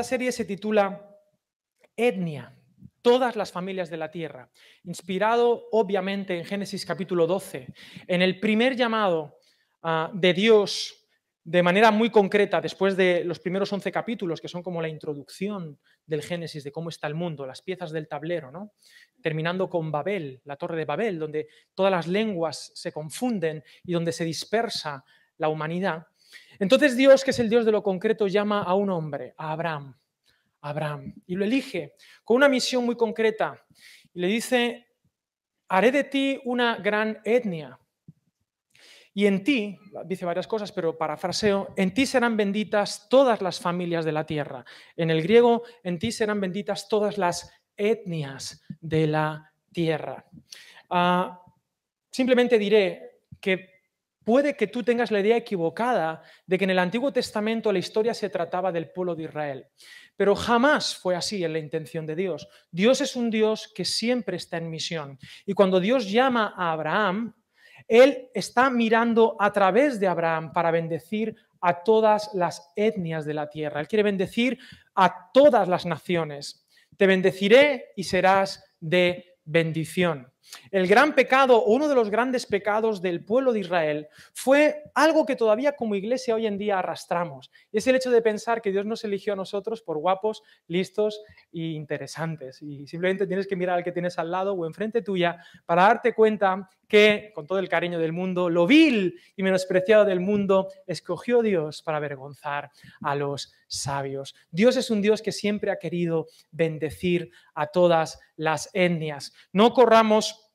esta serie se titula Etnia, todas las familias de la tierra, inspirado obviamente en Génesis capítulo 12, en el primer llamado ah, de Dios de manera muy concreta, después de los primeros 11 capítulos, que son como la introducción del Génesis, de cómo está el mundo, las piezas del tablero, ¿no? terminando con Babel, la torre de Babel, donde todas las lenguas se confunden y donde se dispersa la humanidad. Entonces Dios, que es el Dios de lo concreto, llama a un hombre, a Abraham, Abraham, y lo elige con una misión muy concreta. Y le dice, haré de ti una gran etnia. Y en ti, dice varias cosas, pero parafraseo, en ti serán benditas todas las familias de la tierra. En el griego, en ti serán benditas todas las etnias de la tierra. Ah, simplemente diré que puede que tú tengas la idea equivocada de que en el Antiguo Testamento la historia se trataba del pueblo de Israel. Pero jamás fue así en la intención de Dios. Dios es un Dios que siempre está en misión. Y cuando Dios llama a Abraham, Él está mirando a través de Abraham para bendecir a todas las etnias de la tierra. Él quiere bendecir a todas las naciones. Te bendeciré y serás de bendición. El gran pecado, uno de los grandes pecados del pueblo de Israel, fue algo que todavía como iglesia hoy en día arrastramos. es el hecho de pensar que Dios nos eligió a nosotros por guapos, listos e interesantes. Y simplemente tienes que mirar al que tienes al lado o enfrente tuya para darte cuenta que, con todo el cariño del mundo, lo vil y menospreciado del mundo, escogió Dios para avergonzar a los sabios. Dios es un Dios que siempre ha querido bendecir a todas las etnias. No corramos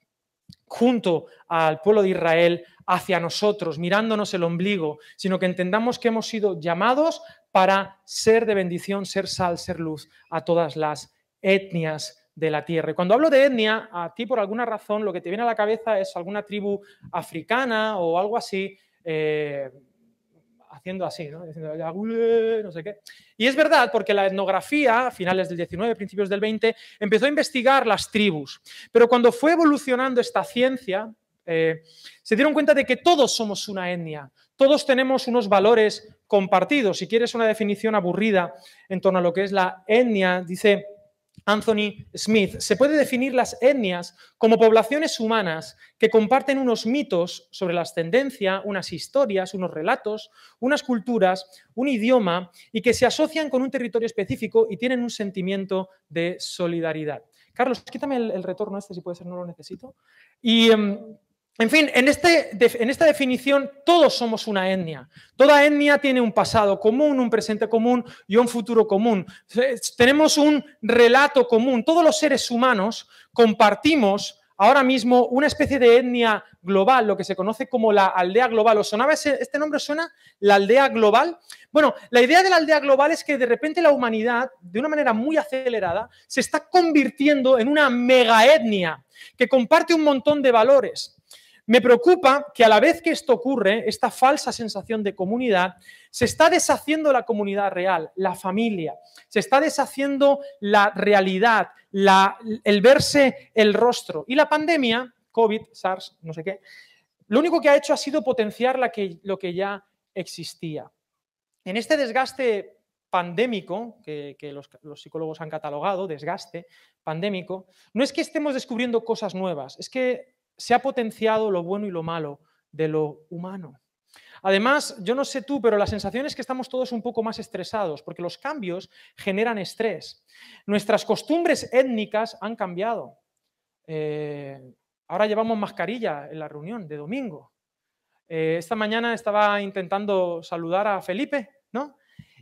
junto al pueblo de Israel hacia nosotros, mirándonos el ombligo, sino que entendamos que hemos sido llamados para ser de bendición, ser sal, ser luz a todas las etnias de la tierra. Y cuando hablo de etnia, a ti por alguna razón lo que te viene a la cabeza es alguna tribu africana o algo así, eh, haciendo así, ¿no? no sé qué. Y es verdad, porque la etnografía, a finales del 19, principios del 20, empezó a investigar las tribus. Pero cuando fue evolucionando esta ciencia, eh, se dieron cuenta de que todos somos una etnia, todos tenemos unos valores compartidos. Si quieres una definición aburrida en torno a lo que es la etnia, dice Anthony Smith, se puede definir las etnias como poblaciones humanas que comparten unos mitos sobre la ascendencia, unas historias, unos relatos, unas culturas, un idioma y que se asocian con un territorio específico y tienen un sentimiento de solidaridad. Carlos, quítame el, retorno este si puede ser, no lo necesito. Y em, en fin, en, este, en, esta definición todos somos una etnia. Toda etnia tiene un pasado común, un presente común y un futuro común. Tenemos un relato común. Todos los seres humanos compartimos ahora mismo una especie de etnia global, lo que se conoce como la aldea global. ¿Os sonaba este nombre? ¿Suena? ¿La aldea global? Bueno, la idea de la aldea global es que de repente la humanidad, de una manera muy acelerada, se está convirtiendo en una mega etnia que comparte un montón de valores. Me preocupa que a la vez que esto ocurre, esta falsa sensación de comunidad, se está deshaciendo la comunidad real, la familia, se está deshaciendo la realidad, el verse el rostro. Y la pandemia, COVID, SARS, no sé qué, lo único que ha hecho ha sido potenciar lo que ya existía. En este desgaste pandémico, que, los, psicólogos han catalogado, desgaste pandémico, no es que estemos descubriendo cosas nuevas, es que se ha potenciado lo bueno y lo malo de lo humano. Además, yo no sé tú, pero la sensación es que estamos todos un poco más estresados, porque los cambios generan estrés. Nuestras costumbres étnicas han cambiado. Eh, ahora llevamos mascarilla en la reunión de domingo. Eh, esta mañana estaba intentando saludar a Felipe, ¿no?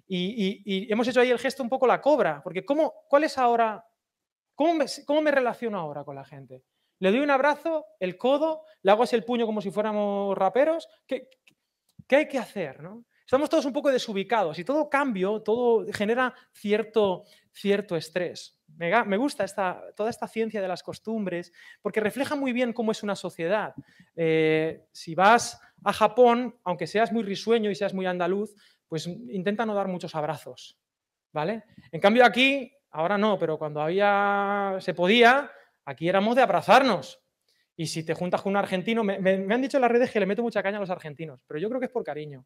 Y, hemos hecho ahí el gesto un poco la cobra, porque ¿cómo, ¿cuál es ahora? ¿Cómo cómo me relaciono ahora con la gente? Le doy un abrazo, el codo, le hago así el puño como si fuéramos raperos. ¿Qué, hay que hacer? Estamos todos un poco desubicados y todo cambio, todo genera cierto, cierto estrés. Me, gusta esta, toda esta ciencia de las costumbres porque refleja muy bien cómo es una sociedad. Eh, si vas a Japón, aunque seas muy risueño y seas muy andaluz, pues intenta no dar muchos abrazos. ¿vale? En cambio aquí, ahora no, pero cuando había, se podía, Aquí éramos de abrazarnos. Y si te juntas con un argentino, me, han dicho en las redes que le meto mucha caña a los argentinos, pero yo creo que es por cariño,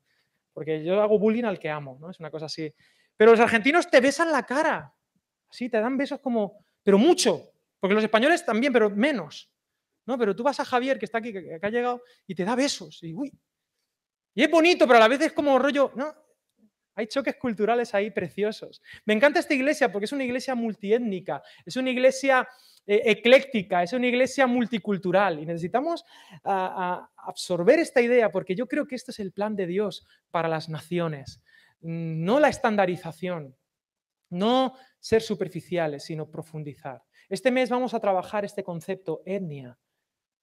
porque yo hago bullying al que amo, ¿no? Es una cosa así. Pero los argentinos te besan la cara. Sí, te dan besos como, pero mucho. Porque los españoles también, pero menos. ¿no? Pero tú vas a Javier, que está aquí, que, ha llegado, y te da besos. Y, uy. y es bonito, pero a la vez es como rollo, ¿no? Hay choques culturales ahí preciosos. Me encanta esta iglesia porque es una iglesia multiétnica, es una iglesia eh, ecléctica, es una iglesia multicultural y necesitamos absorber esta idea porque yo creo que este es el plan de Dios para las naciones. No la estandarización, no ser superficiales, sino profundizar. Este mes vamos a trabajar este concepto etnia.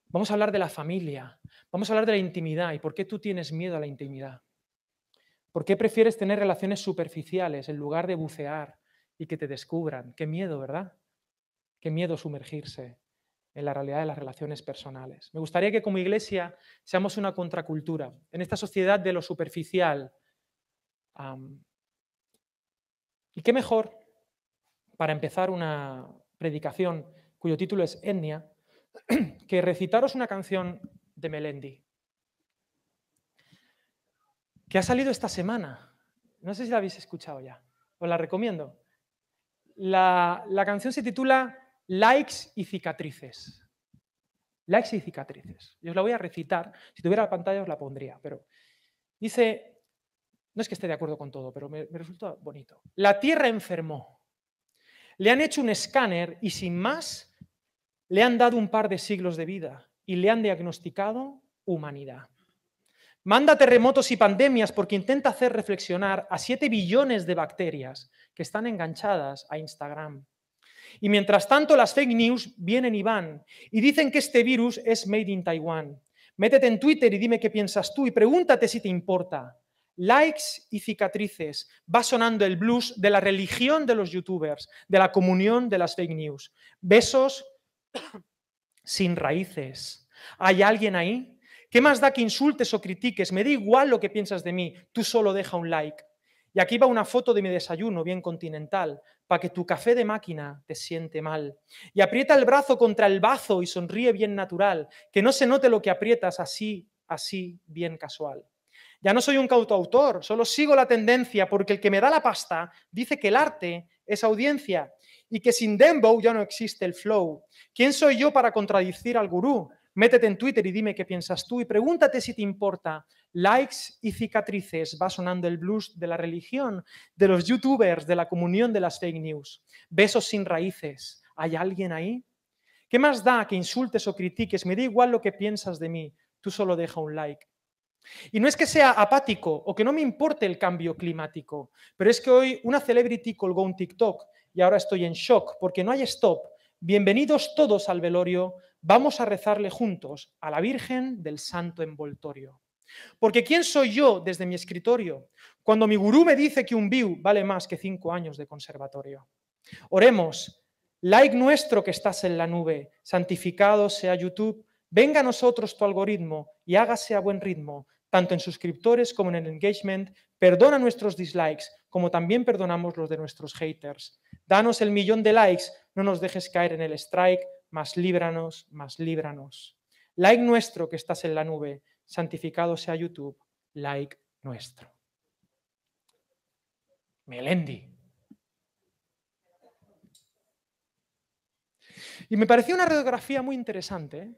Vamos a hablar de la familia, vamos a hablar de la intimidad y por qué tú tienes miedo a la intimidad. ¿Por qué prefieres tener relaciones superficiales en lugar de bucear y que te descubran? Qué miedo, ¿verdad? Qué miedo sumergirse en la realidad de las relaciones personales. Me gustaría que como iglesia seamos una contracultura en esta sociedad de lo superficial. y qué mejor para empezar una predicación cuyo título es Etnia, que recitaros una canción de Melendi que ha salido esta semana. No sé si la habéis escuchado ya. Os la recomiendo. La, canción se titula Likes y cicatrices. Likes y cicatrices. Y os la voy a recitar. Si tuviera la pantalla os la pondría. Pero dice, no es que esté de acuerdo con todo, pero me, me resulta bonito. La Tierra enfermó. Le han hecho un escáner y sin más le han dado un par de siglos de vida y le han diagnosticado humanidad. Manda terremotos y pandemias porque intenta hacer reflexionar a 7 billones de bacterias que están enganchadas a Instagram. Y mientras tanto las fake news vienen y van y dicen que este virus es made in Taiwan. Métete en Twitter y dime qué piensas tú y pregúntate si te importa. Likes y cicatrices. Va sonando el blues de la religión de los youtubers, de la comunión de las fake news. Besos sin raíces. ¿Hay alguien ahí ¿Qué más da que insultes o critiques? Me da igual lo que piensas de mí, tú solo deja un like. Y aquí va una foto de mi desayuno bien continental, para que tu café de máquina te siente mal. Y aprieta el brazo contra el bazo y sonríe bien natural, que no se note lo que aprietas así, así, bien casual. Ya no soy un cautoautor, solo sigo la tendencia porque el que me da la pasta dice que el arte es audiencia y que sin dembow ya no existe el flow. ¿Quién soy yo para contradicir al gurú? Métete en Twitter y dime qué piensas tú y pregúntate si te importa. Likes y cicatrices, va sonando el blues de la religión, de los youtubers, de la comunión de las fake news. Besos sin raíces. ¿Hay alguien ahí? ¿Qué más da que insultes o critiques? Me da igual lo que piensas de mí. Tú solo deja un like. Y no es que sea apático o que no me importe el cambio climático, pero es que hoy una celebrity colgó un TikTok y ahora estoy en shock porque no hay stop. Bienvenidos todos al velorio vamos a rezarle juntos a la Virgen del Santo Envoltorio. Porque ¿quién soy yo desde mi escritorio cuando mi gurú me dice que un view vale más que cinco años de conservatorio? Oremos, like nuestro que estás en la nube, santificado sea YouTube, venga a nosotros tu algoritmo y hágase a buen ritmo, tanto en suscriptores como en el engagement, perdona nuestros dislikes, como también perdonamos los de nuestros haters. Danos el millón de likes, no nos dejes caer en el strike, más líbranos, más líbranos. Like nuestro que estás en la nube, santificado sea YouTube, like nuestro. Melendi. Y me pareció una radiografía muy interesante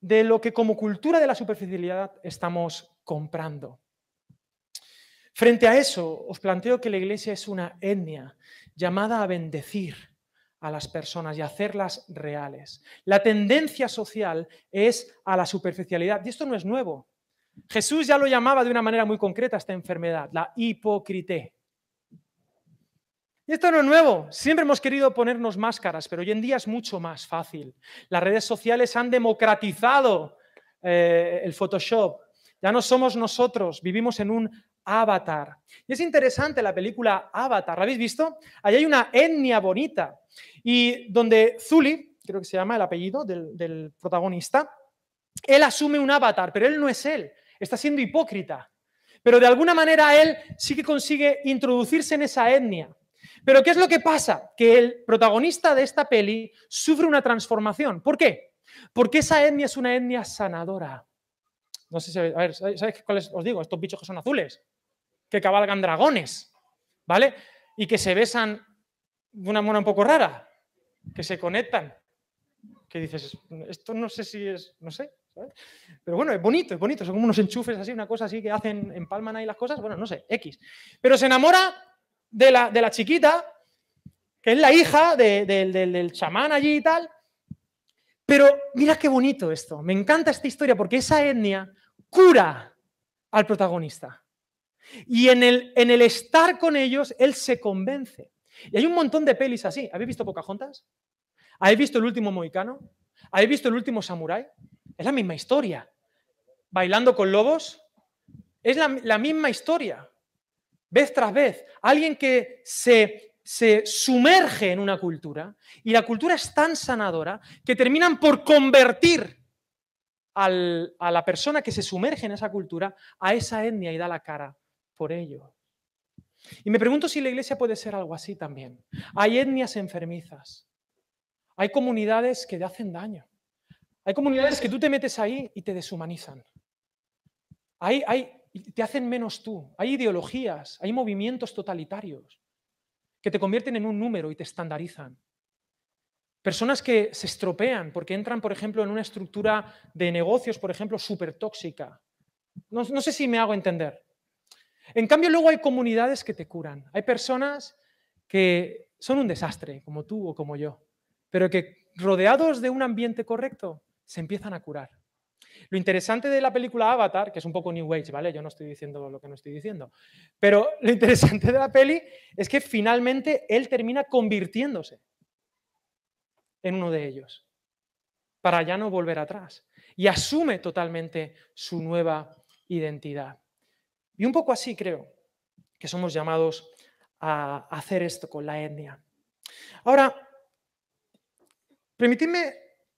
de lo que como cultura de la superficialidad estamos comprando. Frente a eso, os planteo que la iglesia es una etnia llamada a bendecir, a las personas y hacerlas reales. La tendencia social es a la superficialidad y esto no es nuevo. Jesús ya lo llamaba de una manera muy concreta esta enfermedad, la hipocrité. Y esto no es nuevo, siempre hemos querido ponernos máscaras, pero hoy en día es mucho más fácil. Las redes sociales han democratizado eh, el Photoshop. Ya no somos nosotros, vivimos en un Avatar. Y es interesante la película Avatar, ¿la habéis visto? Allí hay una etnia bonita y donde Zully, creo que se llama el apellido del, protagonista, él asume un avatar, pero él no es él, está siendo hipócrita. Pero de alguna manera él sí que consigue introducirse en esa etnia. Pero ¿qué es lo que pasa? Que el protagonista de esta peli sufre una transformación. ¿Por qué? Porque esa etnia es una etnia sanadora. No sé si, ¿sabéis cuáles os digo? Estos bichos que son azules, que cabalgan dragones, ¿vale? y que se besan de una manera un poco rara, que se conectan, que dices, esto no sé si es, no sé, Pero bueno, es bonito, es bonito, son como unos enchufes así, una cosa así que hacen, empalman ahí las cosas, bueno, no sé, X. Pero se enamora de la, de la chiquita, que es la hija del chamán allí y tal. Pero mira qué bonito esto, me encanta esta historia porque esa etnia cura al protagonista. Y en el, en el estar con ellos, él se convence. Y hay un montón de pelis así. ¿Habéis visto Pocahontas? ¿Habéis visto El último mohicano? ¿Habéis visto El último samurái? Es la misma historia. Bailando con lobos. Es la, la misma historia. Vez tras vez. Alguien que se, se sumerge en una cultura y la cultura es tan sanadora que terminan por convertir a la persona que se sumerge en esa cultura a esa etnia y da la cara por ello. Y me pregunto si la iglesia puede ser algo así también. Hay etnias enfermizas. Hay comunidades que te hacen daño. Hay comunidades que tú te metes ahí y te deshumanizan. Hay, hay, te hacen menos tú. Hay ideologías, hay movimientos totalitarios que te convierten en un número y te estandarizan. Personas que se estropean porque entran, por ejemplo, en una estructura de negocios, por ejemplo, súper tóxica. No, no, sé si me hago entender. En cambio, luego hay comunidades que te curan. Hay personas que son un desastre, como tú o como yo, pero que rodeados de un ambiente correcto se empiezan a curar. Lo interesante de la película Avatar, que es un poco New Age, ¿vale? Yo no estoy diciendo lo que no estoy diciendo, pero lo interesante de la peli es que finalmente él termina convirtiéndose en uno de ellos, para ya no volver atrás. Y asume totalmente su nueva identidad. Y un poco así creo que somos llamados a hacer esto con la etnia. Ahora, permitidme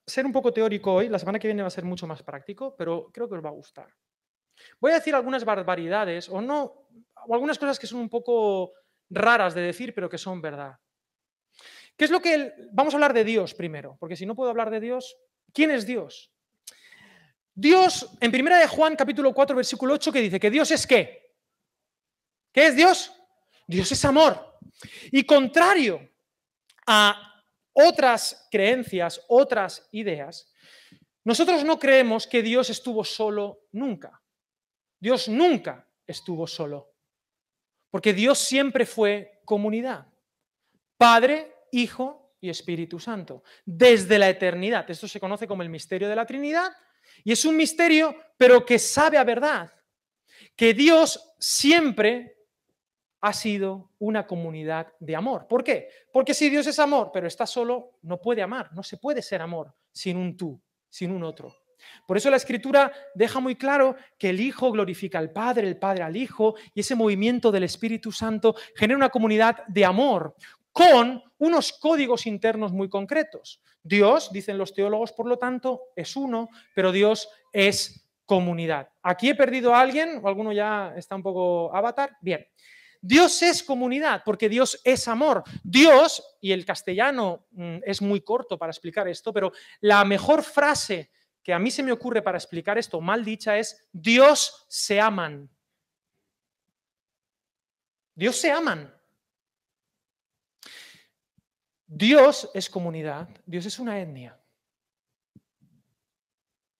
ser un poco teórico hoy, la semana que viene va a ser mucho más práctico, pero creo que os va a gustar. Voy a decir algunas barbaridades o no, o algunas cosas que son un poco raras de decir, pero que son verdad. ¿Qué es lo que vamos a hablar de Dios primero? Porque si no puedo hablar de Dios, ¿quién es Dios? Dios, en primera de Juan, capítulo 4, versículo 8, que dice que Dios es qué? ¿Qué es Dios? Dios es amor. Y contrario a otras creencias, otras ideas, nosotros no creemos que Dios estuvo solo nunca. Dios nunca estuvo solo. Porque Dios siempre fue comunidad. Padre, Hijo y Espíritu Santo. Desde la eternidad. Esto se conoce como el misterio de la Trinidad. Y es un misterio, pero que sabe a verdad. Que Dios siempre ha sido una comunidad de amor. ¿Por qué? Porque si Dios es amor, pero está solo, no puede amar. No se puede ser amor sin un tú, sin un otro. Por eso la escritura deja muy claro que el Hijo glorifica al Padre, el Padre al Hijo, y ese movimiento del Espíritu Santo genera una comunidad de amor, con unos códigos internos muy concretos. Dios, dicen los teólogos, por lo tanto, es uno, pero Dios es comunidad. ¿Aquí he perdido a alguien o alguno ya está un poco avatar? Bien. Dios es comunidad porque Dios es amor. Dios, y el castellano mm, es muy corto para explicar esto, pero la mejor frase que a mí se me ocurre para explicar esto mal dicha es Dios se aman. Dios se aman. Dios es comunidad, Dios es una etnia.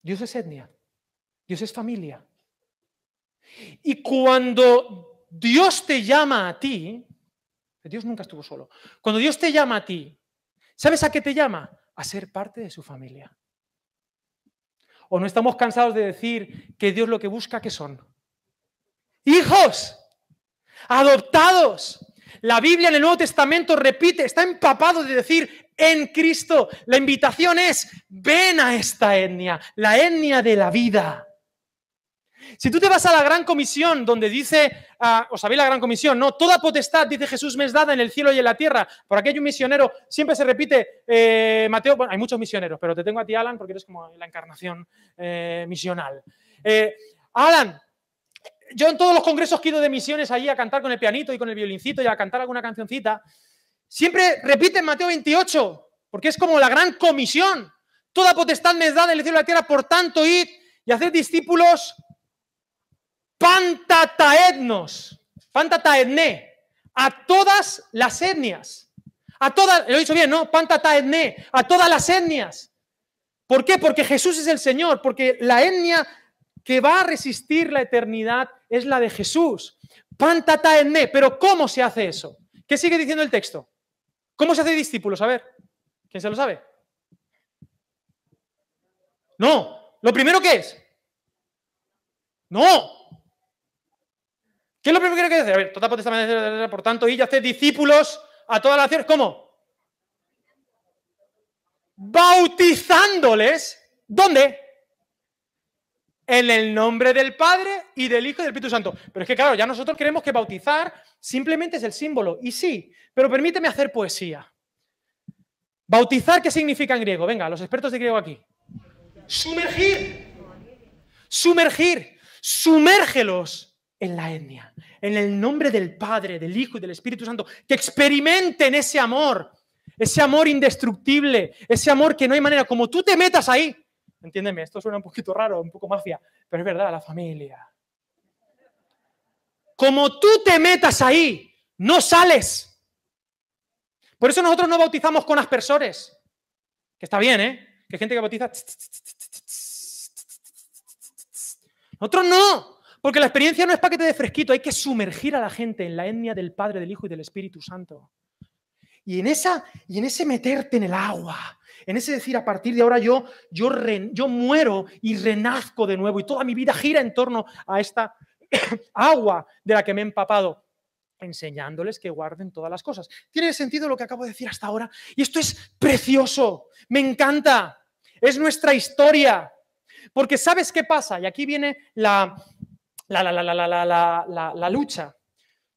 Dios es etnia, Dios es familia. Y cuando Dios te llama a ti, Dios nunca estuvo solo, cuando Dios te llama a ti, ¿sabes a qué te llama? A ser parte de su familia. ¿O no estamos cansados de decir que Dios lo que busca que son? Hijos, adoptados, la Biblia en el Nuevo Testamento repite, está empapado de decir en Cristo. La invitación es, ven a esta etnia, la etnia de la vida. Si tú te vas a la gran comisión donde dice, uh, os sabéis la gran comisión, no, toda potestad, dice Jesús, me es dada en el cielo y en la tierra. Por aquí hay un misionero, siempre se repite, eh, Mateo, bueno, hay muchos misioneros, pero te tengo a ti, Alan, porque eres como la encarnación eh, misional. Eh, Alan, yo en todos los congresos que he ido de misiones allí a cantar con el pianito y con el violincito y a cantar alguna cancioncita, siempre repiten Mateo 28, porque es como la gran comisión. Toda potestad me es dada en el cielo y la tierra, por tanto, id y hacer discípulos pantataednos, pantataedne, a todas las etnias. A todas, lo he dicho bien, ¿no? Pantata etne, a todas las etnias. ¿Por qué? Porque Jesús es el Señor, porque la etnia que va a resistir la eternidad es la de Jesús. Pantata etne, pero ¿cómo se hace eso? ¿Qué sigue diciendo el texto? ¿Cómo se hace discípulos? A ver, ¿quién se lo sabe? No, lo primero que es. No, ¿Qué es lo primero que hay que hacer? A ver, toda potestad, por tanto, y ya hace discípulos a todas las naciones. ¿Cómo? Bautizándoles. ¿Dónde? En el nombre del Padre y del Hijo y del Espíritu Santo. Pero es que, claro, ya nosotros creemos que bautizar simplemente es el símbolo. Y sí, pero permíteme hacer poesía. Bautizar, ¿qué significa en griego? Venga, los expertos de griego aquí. Sumergir. Sumergir. Sumérgelos en la etnia, en el nombre del Padre, del Hijo y del Espíritu Santo, que experimenten ese amor, ese amor indestructible, ese amor que no hay manera, como tú te metas ahí. Entiéndeme, esto suena un poquito raro, un poco mafia, pero es verdad, la familia. Como tú te metas ahí, no sales. Por eso nosotros no bautizamos con aspersores, que está bien, ¿eh? Que hay gente que bautiza. Nosotros no. Porque la experiencia no es para que te dé fresquito, hay que sumergir a la gente en la etnia del Padre, del Hijo y del Espíritu Santo. Y en, esa, y en ese meterte en el agua, en ese decir, a partir de ahora yo, yo, muero y renazco de nuevo y toda mi vida gira en torno a esta agua de la que me he empapado, enseñándoles que guarden todas las cosas. ¿Tiene sentido lo que acabo de decir hasta ahora? Y esto es precioso, me encanta, es nuestra historia. Porque ¿sabes qué pasa? Y aquí viene la, la, la, la, la, la lucha.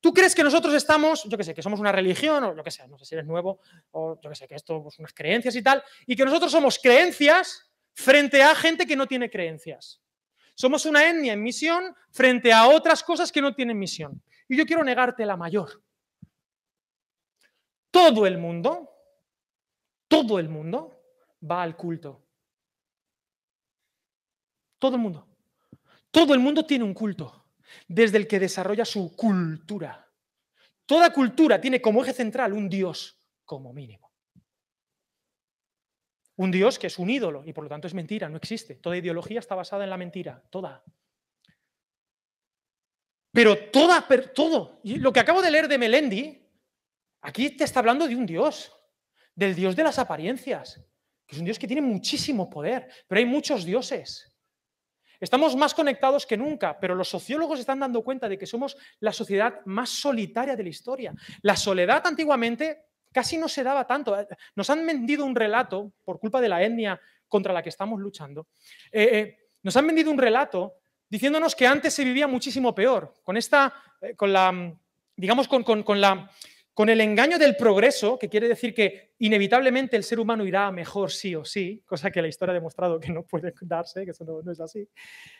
¿Tú crees que nosotros estamos, yo qué sé, que somos una religión o lo que sea, no sé si eres nuevo o yo qué sé, que esto, pues unas creencias y tal, y que nosotros somos creencias frente a gente que no tiene creencias? Somos una etnia en misión frente a otras cosas que no tienen misión. Y yo quiero negarte la mayor. Todo el mundo, todo el mundo va al culto. Todo el mundo. Todo el mundo tiene un culto, desde el que desarrolla su cultura. Toda cultura tiene como eje central un Dios, como mínimo. Un Dios que es un ídolo y por lo tanto es mentira, no existe. Toda ideología está basada en la mentira, toda. Pero toda, todo, y lo que acabo de leer de Melendi, aquí te está hablando de un Dios, del Dios de las apariencias, que es un Dios que tiene muchísimo poder, pero hay muchos dioses. Estamos más conectados que nunca, pero los sociólogos están dando cuenta de que somos la sociedad más solitaria de la historia. La soledad antiguamente casi no se daba tanto. Nos han vendido un relato, por culpa de la etnia contra la que estamos luchando, eh, eh, nos han vendido un relato diciéndonos que antes se vivía muchísimo peor, con esta, eh, con la, digamos, con, con la con el engaño del progreso, que quiere decir que inevitablemente el ser humano irá mejor sí o sí, cosa que la historia ha demostrado que no puede darse, que eso no, es así.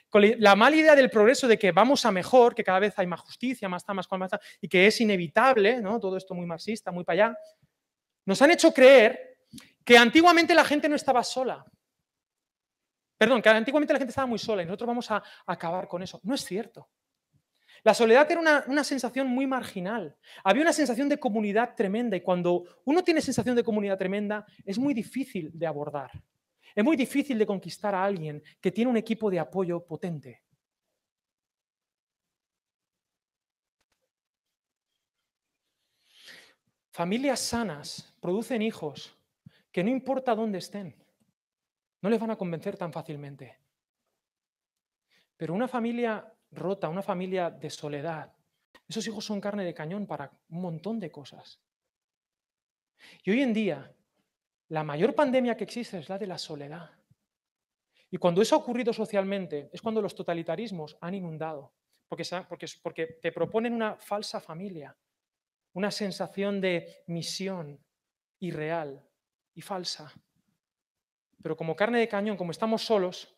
Con la mala idea del progreso de que vamos a mejor, que cada vez hay más justicia, más está, más más y que es inevitable, ¿no? todo esto muy marxista, muy para allá, nos han hecho creer que antiguamente la gente no estaba sola. Perdón, que antiguamente la gente estaba muy sola y nosotros vamos a acabar con eso. No es cierto. La soledad era una, sensación muy marginal. Había una sensación de comunidad tremenda y cuando uno tiene sensación de comunidad tremenda es muy difícil de abordar. Es muy difícil de conquistar a alguien que tiene un equipo de apoyo potente. Familias sanas producen hijos que no importa dónde estén, no les van a convencer tan fácilmente. Pero una familia rota, una familia de soledad. Esos hijos son carne de cañón para un montón de cosas. Y hoy en día, la mayor pandemia que existe es la de la soledad. Y cuando eso ha ocurrido socialmente, es cuando los totalitarismos han inundado, porque, porque, porque te proponen una falsa familia, una sensación de misión irreal y falsa. Pero como carne de cañón, como estamos solos,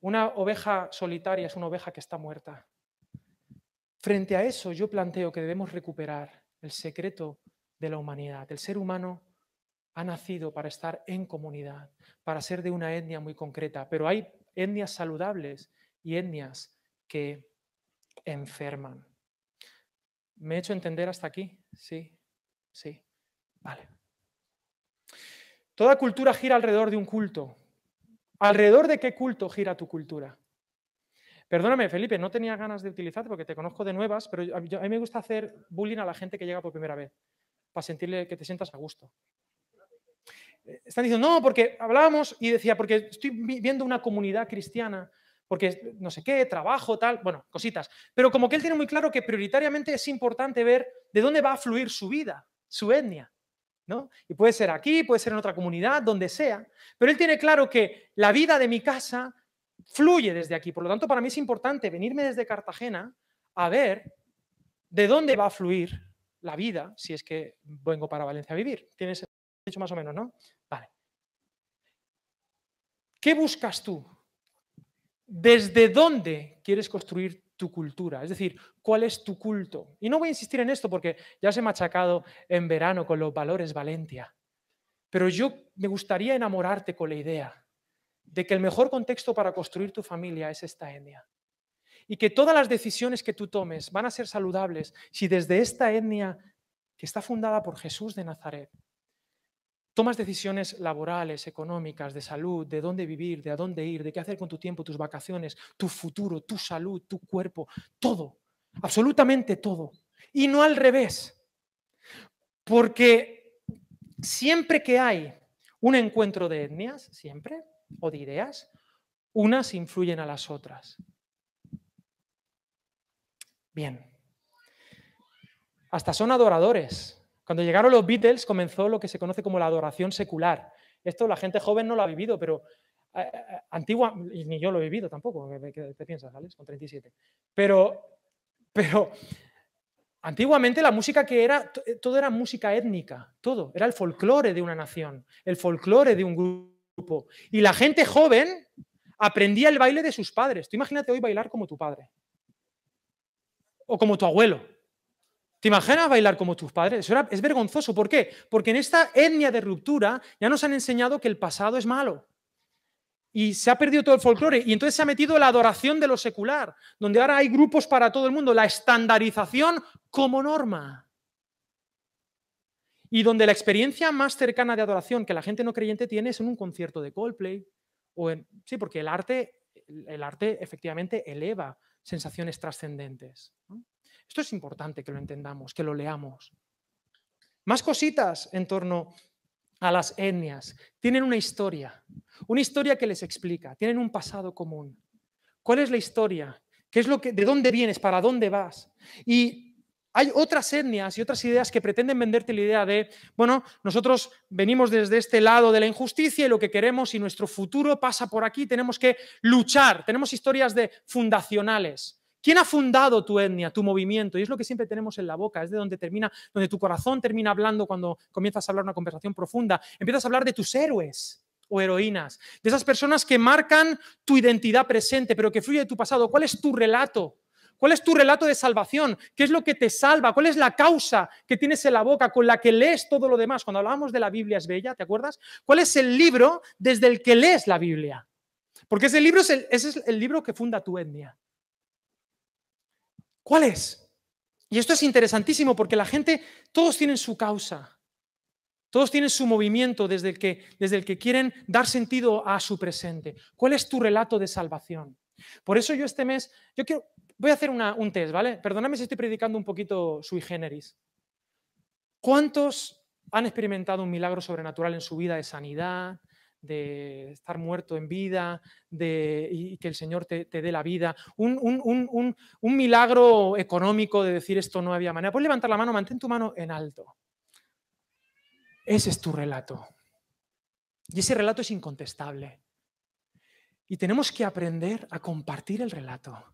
una oveja solitaria es una oveja que está muerta. Frente a eso, yo planteo que debemos recuperar el secreto de la humanidad. El ser humano ha nacido para estar en comunidad, para ser de una etnia muy concreta, pero hay etnias saludables y etnias que enferman. ¿Me he hecho entender hasta aquí? Sí, sí. Vale. Toda cultura gira alrededor de un culto. ¿Alrededor de qué culto gira tu cultura? Perdóname, Felipe, no tenía ganas de utilizarte porque te conozco de nuevas, pero a mí me gusta hacer bullying a la gente que llega por primera vez, para sentirle que te sientas a gusto. Eh, están diciendo, no, porque hablábamos y decía, porque estoy viendo una comunidad cristiana, porque no sé qué, trabajo, tal, bueno, cositas. Pero como que él tiene muy claro que prioritariamente es importante ver de dónde va a fluir su vida, su etnia. ¿No? Y puede ser aquí, puede ser en otra comunidad, donde sea. Pero él tiene claro que la vida de mi casa fluye desde aquí. Por lo tanto, para mí es importante venirme desde Cartagena a ver de dónde va a fluir la vida si es que vengo para Valencia a vivir. Tienes dicho más o menos, ¿no? Vale. ¿Qué buscas tú? ¿Desde dónde quieres construir tu cultura? Es decir, ¿cuál es tu culto? Y no voy a insistir en esto porque ya os he machacado en verano con los valores Valencia. Pero yo me gustaría enamorarte con la idea de que el mejor contexto para construir tu familia es esta etnia. Y que todas las decisiones que tú tomes van a ser saludables si desde esta etnia que está fundada por Jesús de Nazaret Tomas decisiones laborales, económicas, de salud, de dónde vivir, de a dónde ir, de qué hacer con tu tiempo, tus vacaciones, tu futuro, tu salud, tu cuerpo, todo, absolutamente todo. Y no al revés. Porque siempre que hay un encuentro de etnias, siempre, o de ideas, unas influyen a las otras. Bien. Hasta son adoradores. Cuando llegaron los Beatles comenzó lo que se conoce como la adoración secular. Esto la gente joven no lo ha vivido, pero eh, eh, antigua, y ni yo lo he vivido tampoco, ¿qué, te piensas, Alex? Con 37. Pero, pero antiguamente la música que era, eh, todo era música étnica, todo, era el folclore de una nación, el folclore de un grupo. Y la gente joven aprendía el baile de sus padres. Tú imagínate hoy bailar como tu padre o como tu abuelo. ¿Te imaginas bailar como tus padres? Es vergonzoso. ¿Por qué? Porque en esta etnia de ruptura ya nos han enseñado que el pasado es malo. Y se ha perdido todo el folclore. Y entonces se ha metido la adoración de lo secular, donde ahora hay grupos para todo el mundo, la estandarización como norma. Y donde la experiencia más cercana de adoración que la gente no creyente tiene es en un concierto de Coldplay. O en, sí, porque el arte, el arte efectivamente eleva sensaciones trascendentes. Esto es importante que lo entendamos, que lo leamos. Más cositas en torno a las etnias. Tienen una historia, una historia que les explica, tienen un pasado común. ¿Cuál es la historia? ¿Qué es lo que, ¿De dónde vienes? ¿Para dónde vas? Y hay otras etnias y otras ideas que pretenden venderte la idea de, bueno, nosotros venimos desde este lado de la injusticia y lo que queremos y nuestro futuro pasa por aquí, tenemos que luchar, tenemos historias de fundacionales. ¿Quién ha fundado tu etnia, tu movimiento? Y es lo que siempre tenemos en la boca, es de donde termina, donde tu corazón termina hablando cuando comienzas a hablar una conversación profunda. Empiezas a hablar de tus héroes o heroínas, de esas personas que marcan tu identidad presente, pero que fluye de tu pasado. ¿Cuál es tu relato? ¿Cuál es tu relato de salvación? ¿Qué es lo que te salva? ¿Cuál es la causa que tienes en la boca con la que lees todo lo demás? Cuando hablábamos de la Biblia es bella, ¿te acuerdas? ¿Cuál es el libro desde el que lees la Biblia? Porque ese libro es el, ese es el libro que funda tu etnia. ¿Cuál es? Y esto es interesantísimo porque la gente, todos tienen su causa, todos tienen su movimiento desde el que, desde el que quieren dar sentido a su presente. ¿Cuál es tu relato de salvación? Por eso yo este mes, yo quiero, voy a hacer un test, ¿vale? Perdóname si estoy predicando un poquito sui generis. ¿Cuántos han experimentado un milagro sobrenatural en su vida de sanidad, de estar muerto en vida, de, y que el Señor te, dé la vida, un, un, milagro económico de decir esto no había manera. Puedes levantar la mano, mantén tu mano en alto. Ese es tu relato. Y ese relato es incontestable. Y tenemos que aprender a compartir el relato.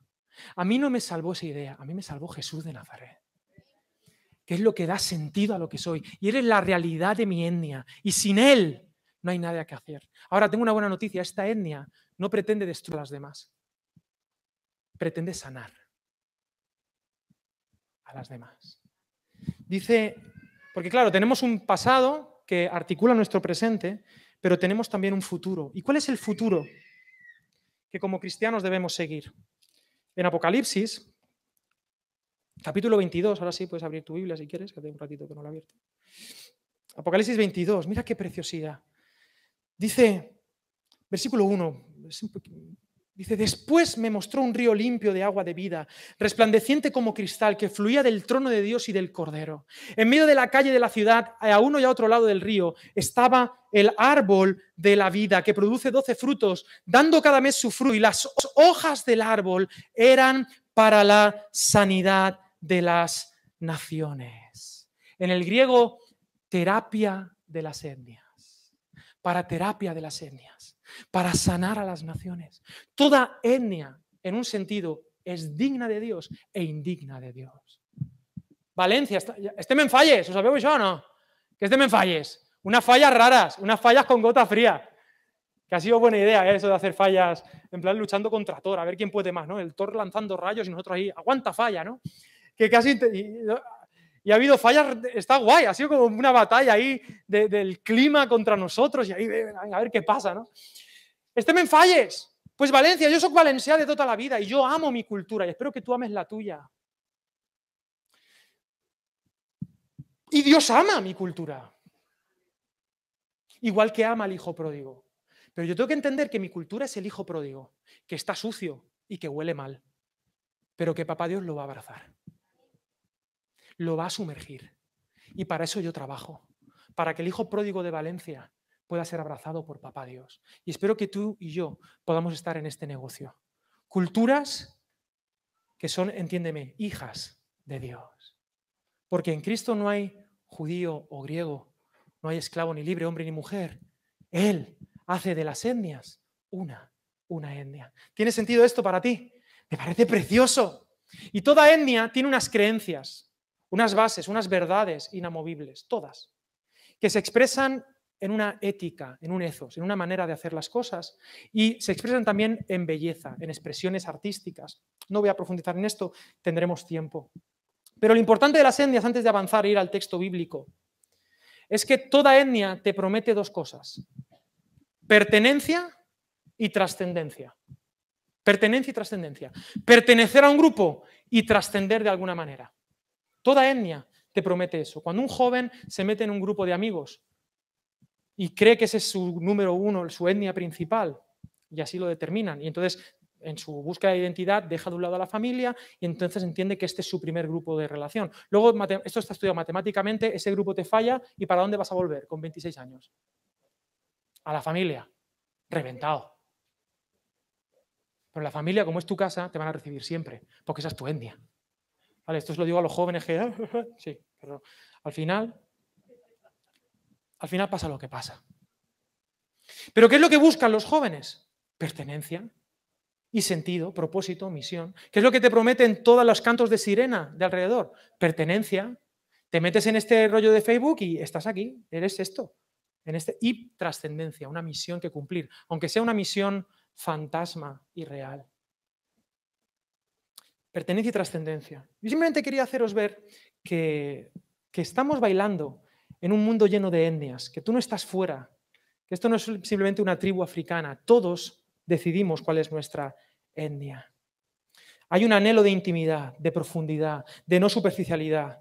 A mí no me salvó esa idea, a mí me salvó Jesús de Nazaret que es lo que da sentido a lo que soy. Y Él es la realidad de mi etnia. Y sin Él no hay nada que hacer. Ahora, tengo una buena noticia, esta etnia no pretende destruir a las demás, pretende sanar a las demás. Dice, porque claro, tenemos un pasado que articula nuestro presente, pero tenemos también un futuro. ¿Y cuál es el futuro que como cristianos debemos seguir? En Apocalipsis, Capítulo 22, ahora sí puedes abrir tu Biblia si quieres, que hace un ratito que no he abierto. Apocalipsis 22, mira qué preciosidad. Dice, versículo 1, Dice, después me mostró un río limpio de agua de vida, resplandeciente como cristal, que fluía del trono de Dios y del Cordero. En medio de la calle de la ciudad, a uno y a otro lado del río, estaba el árbol de la vida, que produce doce frutos, dando cada mes su fruto, y las hojas del árbol eran para la sanidad de las naciones. En el griego, terapia de las etnias, para terapia de las etnias para sanar a las naciones. Toda etnia, en un sentido, es digna de Dios e indigna de Dios. Valencia, este me falles, ¿os sabéis yo o no? Que este me falles. Unas fallas raras, unas fallas con gota fría. Que ha sido buena idea ¿eh? eso de hacer fallas, en plan luchando contra Thor, a ver quién puede más, ¿no? El Thor lanzando rayos y nosotros ahí, aguanta falla, ¿no? Que casi ha habido fallas, está guay, ha sido como una batalla ahí del clima contra nosotros y ahí a ver qué pasa, ¿no? Este me falles. Pues Valencia, yo soy valencià de toda la vida y yo amo mi cultura y espero que tú ames la tuya. Y Dios ama mi cultura. Igual que ama al hijo pródigo. Pero yo tengo que entender que mi cultura es el hijo pródigo, que está sucio y que huele mal, pero que papá Dios lo va a abrazar lo va a sumergir. Y para eso yo trabajo, para que el hijo pródigo de Valencia pueda ser abrazado por papá Dios. Y espero que tú y yo podamos estar en este negocio. Culturas que son, entiéndeme, hijas de Dios. Porque en Cristo no hay judío o griego, no hay esclavo ni libre, hombre ni mujer. Él hace de las etnias una, una etnia. ¿Tiene sentido esto para ti? Me parece precioso. Y toda etnia tiene unas creencias unas bases, unas verdades inamovibles, todas, que se expresan en una ética, en un ethos, en una manera de hacer las cosas y se expresan también en belleza, en expresiones artísticas. No voy a profundizar en esto, tendremos tiempo. Pero lo importante de las etnias, antes de avanzar e ir al texto bíblico, es que toda etnia te promete dos cosas, pertenencia y trascendencia. Pertenencia y trascendencia. Pertenecer a un grupo y trascender de alguna manera. Toda etnia te promete eso. Cuando un joven se mete en un grupo de amigos y cree que ese es su número uno, su etnia principal, y así lo determinan, y entonces en su búsqueda de identidad deja de un lado a la familia y entonces entiende que este es su primer grupo de relación. Luego, esto está estudiado matemáticamente, ese grupo te falla y ¿para dónde vas a volver con 26 años? A la familia, reventado. Pero la familia, como es tu casa, te van a recibir siempre, porque esa es tu etnia. Esto os lo digo a los jóvenes que... sí, pero al final, al final pasa lo que pasa. Pero ¿qué es lo que buscan los jóvenes? Pertenencia y sentido, propósito, misión. ¿Qué es lo que te prometen todos los cantos de sirena de alrededor? Pertenencia. Te metes en este rollo de Facebook y estás aquí, eres esto. En este, y trascendencia, una misión que cumplir, aunque sea una misión fantasma y real pertenencia y trascendencia. Yo simplemente quería haceros ver que, estamos bailando en un mundo lleno de etnias, que tú no estás fuera, que esto no es simplemente una tribu africana, todos decidimos cuál es nuestra etnia. Hay un anhelo de intimidad, de profundidad, de no superficialidad,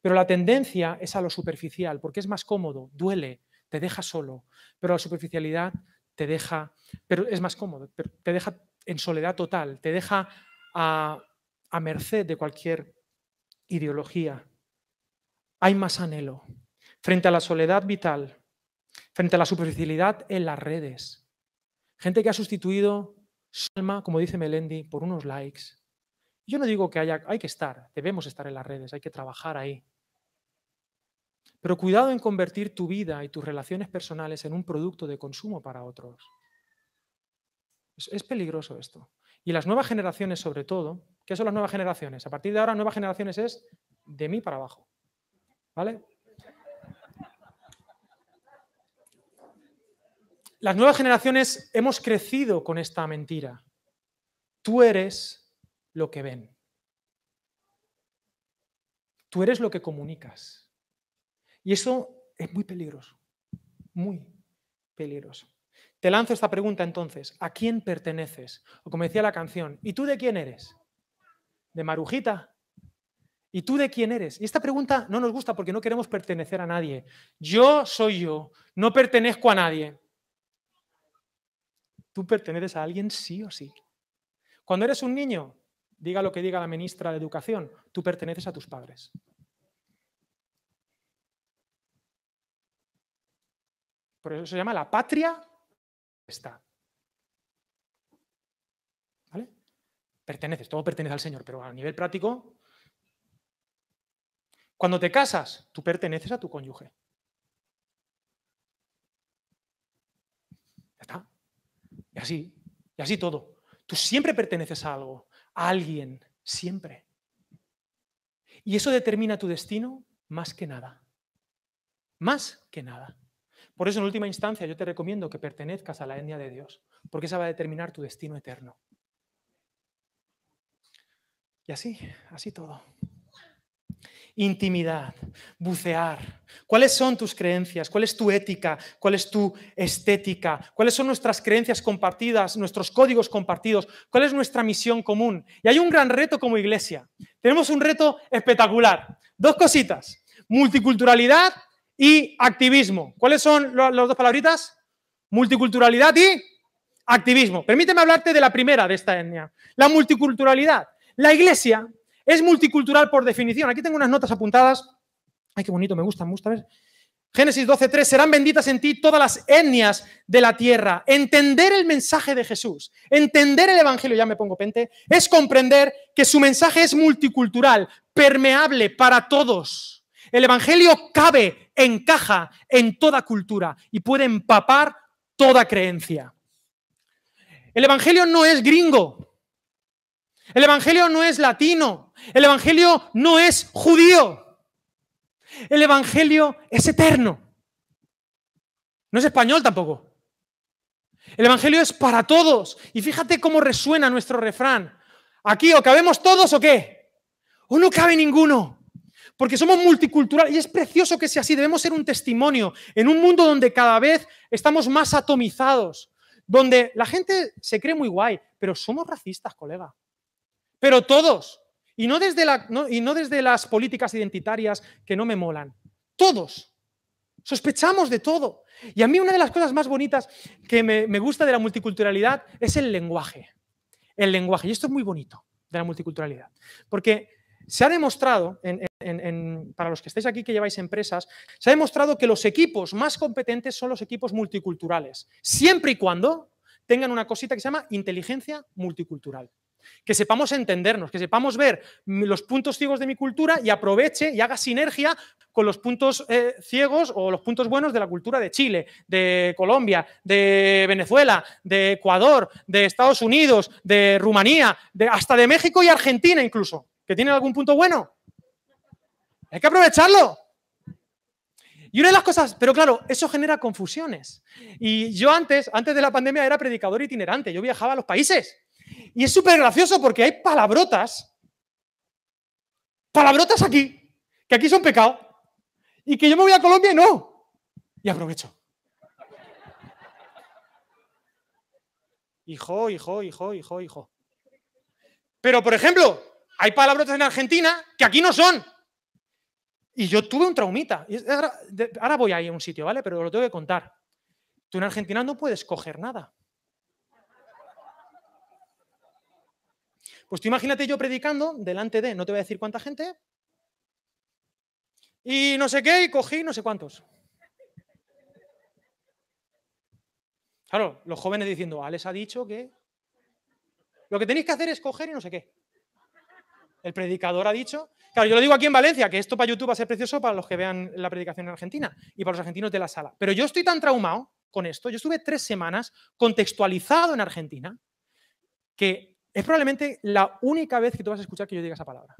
pero la tendencia es a lo superficial, porque es más cómodo, duele, te deja solo, pero la superficialidad te deja, pero es más cómodo, te deja en soledad total, te deja a, a merced de cualquier ideología. Hay más anhelo. Frente a la soledad vital, frente a la superficialidad en las redes. Gente que ha sustituido su alma, como dice Melendi, por unos likes. Yo no digo que haya, hay que estar, debemos estar en las redes, hay que trabajar ahí. Pero cuidado en convertir tu vida y tus relaciones personales en un producto de consumo para otros. es peligroso esto. Y las nuevas generaciones, sobre todo, ¿qué son las nuevas generaciones? A partir de ahora, nuevas generaciones es de mí para abajo. ¿Vale? Las nuevas generaciones hemos crecido con esta mentira. Tú eres lo que ven. Tú eres lo que comunicas. Y eso es muy peligroso, muy peligroso. Te lanzo esta pregunta entonces, ¿a quién perteneces? O como decía la canción, ¿y tú de quién eres? ¿De Marujita? ¿Y tú de quién eres? Y esta pregunta no nos gusta porque no queremos pertenecer a nadie. Yo soy yo, no pertenezco a nadie. Tú perteneces a alguien sí o sí. Cuando eres un niño, diga lo que diga la ministra de Educación, tú perteneces a tus padres. Por eso se llama la patria está. ¿Vale? Perteneces, todo pertenece al Señor, pero a nivel práctico, cuando te casas, tú perteneces a tu cónyuge. Ya está. Y así, y así todo. Tú siempre perteneces a algo, a alguien, siempre. Y eso determina tu destino más que nada. Más que nada. Por eso, en última instancia, yo te recomiendo que pertenezcas a la etnia de Dios, porque esa va a determinar tu destino eterno. Y así, así todo. Intimidad, bucear. ¿Cuáles son tus creencias? ¿Cuál es tu ética? ¿Cuál es tu estética? ¿Cuáles son nuestras creencias compartidas, nuestros códigos compartidos? ¿Cuál es nuestra misión común? Y hay un gran reto como iglesia. Tenemos un reto espectacular. Dos cositas. Multiculturalidad y activismo. ¿Cuáles son las dos palabritas? Multiculturalidad y activismo. Permíteme hablarte de la primera de esta etnia, la multiculturalidad. La iglesia es multicultural por definición. Aquí tengo unas notas apuntadas. Ay, qué bonito, me gusta, me gusta ver. Génesis 12:3, serán benditas en ti todas las etnias de la tierra. Entender el mensaje de Jesús, entender el Evangelio, ya me pongo pente, es comprender que su mensaje es multicultural, permeable para todos. El Evangelio cabe, encaja en toda cultura y puede empapar toda creencia. El Evangelio no es gringo. El Evangelio no es latino. El Evangelio no es judío. El Evangelio es eterno. No es español tampoco. El Evangelio es para todos. Y fíjate cómo resuena nuestro refrán. Aquí o cabemos todos o qué. O no cabe ninguno porque somos multiculturales y es precioso que sea así, debemos ser un testimonio en un mundo donde cada vez estamos más atomizados, donde la gente se cree muy guay, pero somos racistas, colega. Pero todos. Y no desde, las políticas identitarias que no me molan. Todos. Sospechamos de todo. Y a mí una de las cosas más bonitas que me gusta de la multiculturalidad es el lenguaje. El lenguaje. Y esto es muy bonito de la multiculturalidad. Porque se ha demostrado, para los que estáis aquí que lleváis empresas, se ha demostrado que los equipos más competentes son los equipos multiculturales, siempre y cuando tengan una cosita que se llama inteligencia multicultural. Que sepamos entendernos, que sepamos ver los puntos ciegos de mi cultura y aproveche y haga sinergia con los puntos eh, ciegos o los puntos buenos de la cultura de Chile, de Colombia, de Venezuela, de Ecuador, de Estados Unidos, de Rumanía, hasta de México y Argentina incluso que tienen algún punto bueno. Hay que aprovecharlo. Y una de las cosas, pero claro, eso genera confusiones. Y yo antes, antes de la pandemia, era predicador itinerante, yo viajaba a los países. Y es súper gracioso porque hay palabrotas, palabrotas aquí, que aquí son pecado, y que yo me voy a Colombia y no. Y aprovecho. Hijo, hijo, hijo, hijo, hijo. Pero, por ejemplo, hay palabrotas en Argentina que aquí no son. Y yo tuve un traumita. Ahora, voy ahí a un sitio, ¿vale? Pero lo tengo que contar. Tú en Argentina no puedes coger nada. Pues tú imagínate yo predicando delante de, no te voy a decir cuánta gente, y no sé qué, y cogí no sé cuántos. Claro, los jóvenes diciendo, Alex ha dicho que lo que tenéis que hacer es coger y no sé qué. El predicador ha dicho. Claro, yo lo digo aquí en Valencia, que esto para YouTube va a ser precioso para los que vean la predicación en Argentina y para los argentinos de la sala. Pero yo estoy tan traumado con esto, yo estuve tres semanas contextualizado en Argentina, que es probablemente la única vez que tú vas a escuchar que yo diga esa palabra.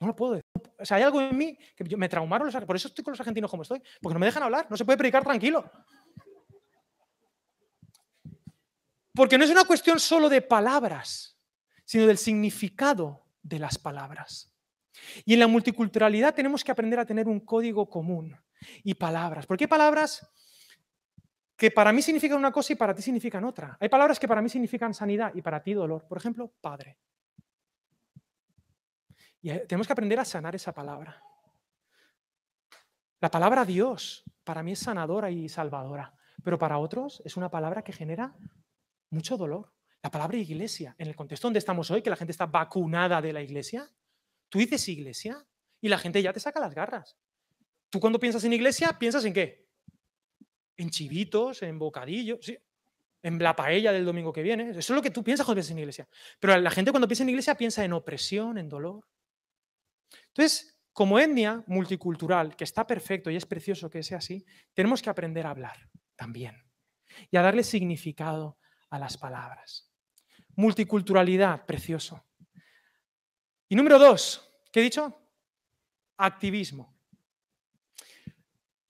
No lo puedo decir. O sea, hay algo en mí que me traumaron los Por eso estoy con los argentinos como estoy, porque no me dejan hablar, no se puede predicar tranquilo. Porque no es una cuestión solo de palabras sino del significado de las palabras. Y en la multiculturalidad tenemos que aprender a tener un código común y palabras. Porque hay palabras que para mí significan una cosa y para ti significan otra. Hay palabras que para mí significan sanidad y para ti dolor. Por ejemplo, padre. Y eh, tenemos que aprender a sanar esa palabra. La palabra Dios para mí es sanadora y salvadora, pero para otros es una palabra que genera mucho dolor. La palabra iglesia, en el contexto donde estamos hoy, que la gente está vacunada de la iglesia, tú dices iglesia y la gente ya te saca las garras. Tú cuando piensas en iglesia, piensas en qué? En chivitos, en bocadillos, ¿sí? en la paella del domingo que viene. Eso es lo que tú piensas cuando piensas en iglesia. Pero la gente cuando piensa en iglesia piensa en opresión, en dolor. Entonces, como etnia multicultural, que está perfecto y es precioso que sea así, tenemos que aprender a hablar también y a darle significado a las palabras. Multiculturalidad, precioso. Y número dos, ¿qué he dicho? Activismo.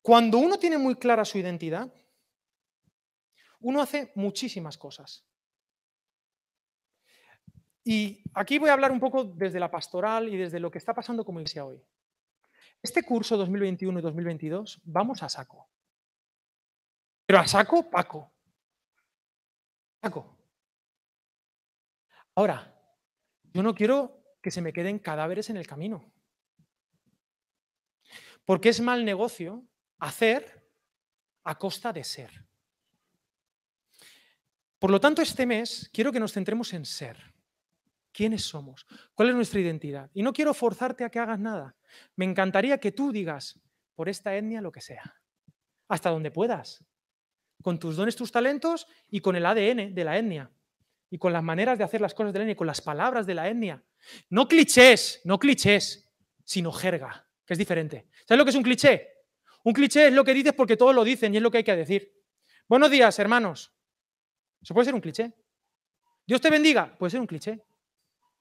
Cuando uno tiene muy clara su identidad, uno hace muchísimas cosas. Y aquí voy a hablar un poco desde la pastoral y desde lo que está pasando como iglesia hoy. Este curso 2021 y 2022 vamos a saco. Pero a saco, Paco. Paco. Ahora, yo no quiero que se me queden cadáveres en el camino. Porque es mal negocio hacer a costa de ser. Por lo tanto, este mes quiero que nos centremos en ser. ¿Quiénes somos? ¿Cuál es nuestra identidad? Y no quiero forzarte a que hagas nada. Me encantaría que tú digas por esta etnia lo que sea, hasta donde puedas, con tus dones, tus talentos y con el ADN de la etnia, y con las maneras de hacer las cosas de la etnia, y con las palabras de la etnia. No clichés, no clichés, sino jerga, que es diferente. ¿Sabes lo que es un cliché? Un cliché es lo que dices porque todos lo dicen y es lo que hay que decir. Buenos días, hermanos. Eso puede ser un cliché. Dios te bendiga, puede ser un cliché.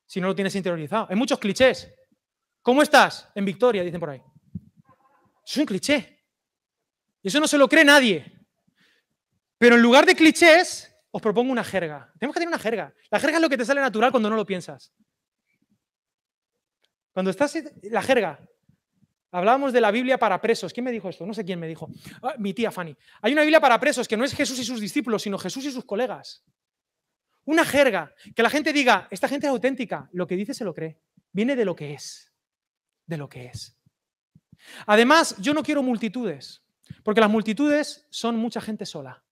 Si no lo tienes interiorizado. Hay muchos clichés. ¿Cómo estás? En victoria, dicen por ahí. Es un cliché. Y eso no se lo cree nadie. Pero en lugar de clichés, os propongo una jerga. Tenemos que tener una jerga. La jerga es lo que te sale natural cuando no lo piensas. Cuando estás. La jerga. Hablábamos de la Biblia para presos. ¿Quién me dijo esto? No sé quién me dijo. Ah, mi tía Fanny. Hay una Biblia para presos que no es Jesús y sus discípulos, sino Jesús y sus colegas. Una jerga. Que la gente diga, esta gente es auténtica. Lo que dice se lo cree. Viene de lo que es. De lo que es. Además, yo no quiero multitudes. Porque las multitudes son mucha gente sola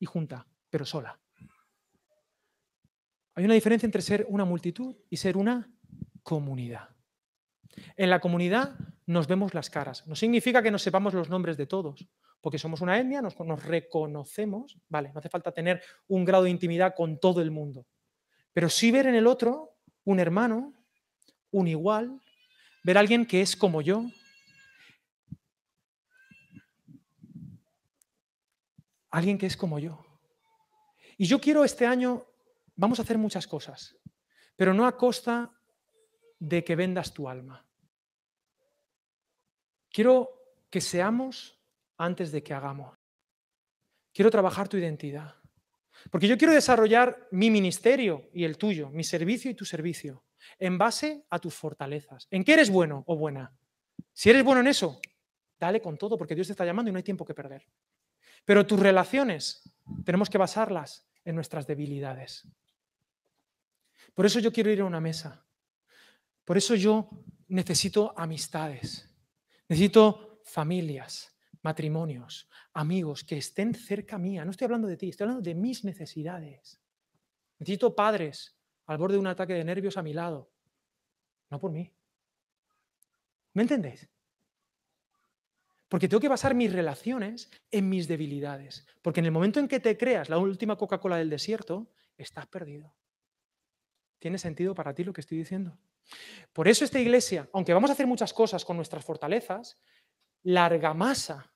y junta, pero sola. Hay una diferencia entre ser una multitud y ser una comunidad. En la comunidad nos vemos las caras. No significa que nos sepamos los nombres de todos, porque somos una etnia, nos, reconocemos, vale, no hace falta tener un grado de intimidad con todo el mundo, pero sí ver en el otro un hermano, un igual, ver a alguien que es como yo. Alguien que es como yo. Y yo quiero este año, vamos a hacer muchas cosas, pero no a costa de que vendas tu alma. Quiero que seamos antes de que hagamos. Quiero trabajar tu identidad. Porque yo quiero desarrollar mi ministerio y el tuyo, mi servicio y tu servicio, en base a tus fortalezas. ¿En qué eres bueno o buena? Si eres bueno en eso, dale con todo, porque Dios te está llamando y no hay tiempo que perder. Pero tus relaciones tenemos que basarlas en nuestras debilidades. Por eso yo quiero ir a una mesa. Por eso yo necesito amistades. Necesito familias, matrimonios, amigos que estén cerca mía. No estoy hablando de ti, estoy hablando de mis necesidades. Necesito padres al borde de un ataque de nervios a mi lado. No por mí. ¿Me entendéis? Porque tengo que basar mis relaciones en mis debilidades. Porque en el momento en que te creas la última Coca-Cola del desierto, estás perdido. ¿Tiene sentido para ti lo que estoy diciendo? Por eso esta iglesia, aunque vamos a hacer muchas cosas con nuestras fortalezas, la argamasa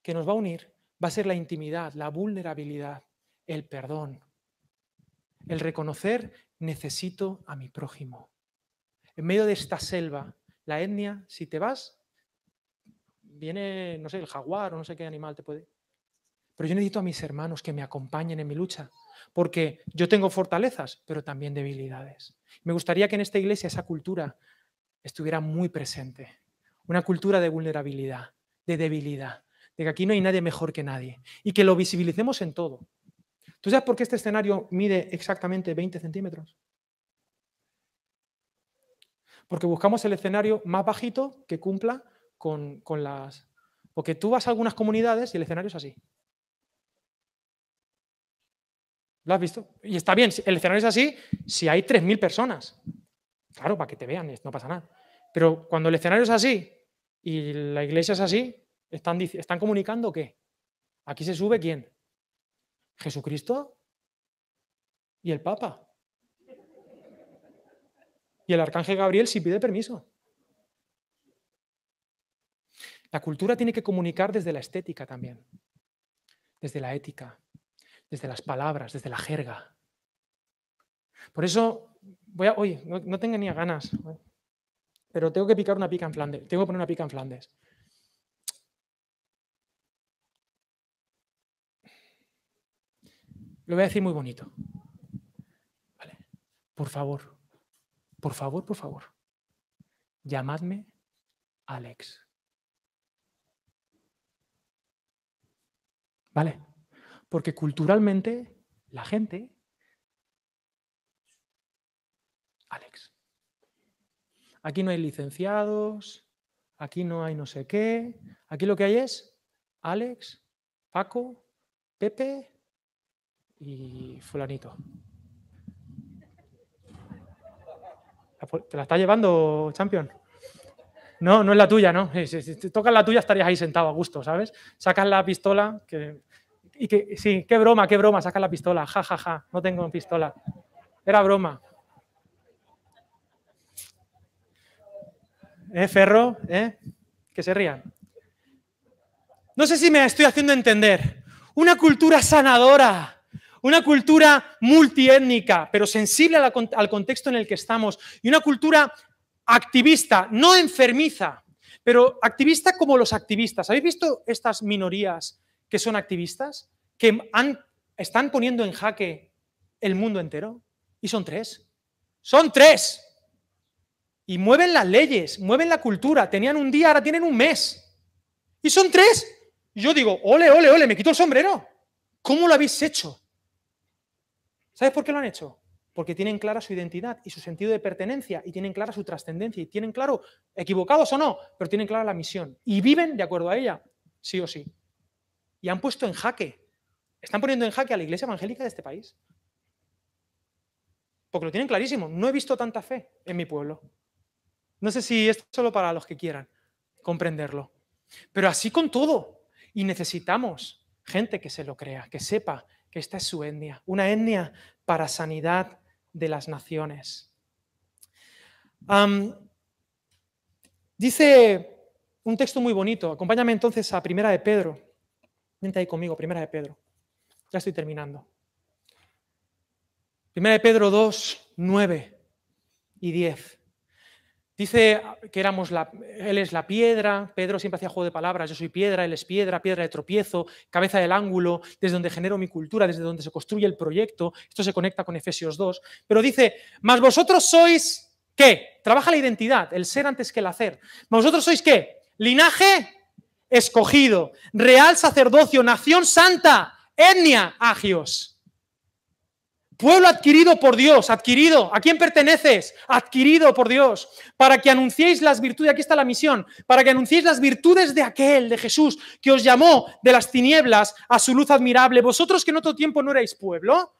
que nos va a unir va a ser la intimidad, la vulnerabilidad, el perdón, el reconocer necesito a mi prójimo. En medio de esta selva, la etnia, si te vas, viene, no sé, el jaguar o no sé qué animal te puede. Pero yo necesito a mis hermanos que me acompañen en mi lucha, porque yo tengo fortalezas, pero también debilidades. Me gustaría que en esta iglesia esa cultura estuviera muy presente. Una cultura de vulnerabilidad, de debilidad, de que aquí no hay nadie mejor que nadie y que lo visibilicemos en todo. ¿Tú sabes por qué este escenario mide exactamente 20 centímetros? Porque buscamos el escenario más bajito que cumpla con, las... Porque tú vas a algunas comunidades y el escenario es así. ¿Lo has visto? Y está bien, el escenario es así si hay 3.000 personas. Claro, para que te vean, no pasa nada. Pero cuando el escenario es así y la iglesia es así, ¿están, están comunicando qué? Aquí se sube quién? Jesucristo y el Papa. Y el arcángel Gabriel si pide permiso. La cultura tiene que comunicar desde la estética también, desde la ética, desde las palabras, desde la jerga. Por eso, voy a, oye, no, tengo ni ganas, pero tengo que picar una pica en Flandes, tengo que poner una pica en Flandes. Lo voy a decir muy bonito. Por favor, por favor, por favor, llamadme Alex. ¿Vale? Porque culturalmente la gente... Alex. Aquí no hay licenciados, aquí no hay no sé qué, aquí lo que hay es Alex, Paco, Pepe y fulanito. ¿Te la está llevando, Champion? No, no es la tuya, ¿no? Si, tocas la tuya estarías ahí sentado a gusto, ¿sabes? Sacas la pistola, que y que, sí, qué broma, qué broma, saca la pistola, ja, ja, ja, no tengo pistola. Era broma. ¿Eh, Ferro? ¿Eh? Que se rían. No sé si me estoy haciendo entender. Una cultura sanadora, una cultura multiétnica, pero sensible al contexto en el que estamos, y una cultura activista, no enfermiza, pero activista como los activistas. ¿Habéis visto estas minorías que son activistas, que están poniendo en jaque el mundo entero. Y son tres. Son tres. Y mueven las leyes, mueven la cultura. Tenían un día, ahora tienen un mes. Y son tres. Yo digo, ole, ole, ole, me quito el sombrero. ¿Cómo lo habéis hecho? ¿Sabes por qué lo han hecho? Porque tienen clara su identidad y su sentido de pertenencia y tienen clara su trascendencia y tienen claro, equivocados o no, pero tienen clara la misión y viven de acuerdo a ella, sí o sí y han puesto en jaque, están poniendo en jaque a la iglesia evangélica de este país. Porque lo tienen clarísimo. No he visto tanta fe en mi pueblo. No sé si esto es solo para los que quieran comprenderlo. Pero así con todo. Y necesitamos gente que se lo crea, que sepa que esta es su etnia, una etnia para sanidad de las naciones. dice un texto muy bonito, acompáñame entonces a Primera de Pedro, Vente ahí conmigo, primera de Pedro. Ya estoy terminando. Primera de Pedro 2, 9 y 10. Dice que éramos la, él es la piedra, Pedro siempre hacía juego de palabras, yo soy piedra, él es piedra, piedra de tropiezo, cabeza del ángulo, desde donde genero mi cultura, desde donde se construye el proyecto. Esto se conecta con Efesios 2. Pero dice, más vosotros sois, ¿qué? Trabaja la identidad, el ser antes que el hacer. ¿Vosotros sois qué? Linaje escogido, real sacerdocio, nación santa, etnia, agios. Pueblo adquirido por Dios, adquirido. ¿A quién perteneces? Adquirido por Dios. Para que anunciéis las virtudes, aquí está la misión, para que anunciéis las virtudes de aquel, de Jesús, que os llamó de las tinieblas a su luz admirable. Vosotros que en otro tiempo no erais pueblo,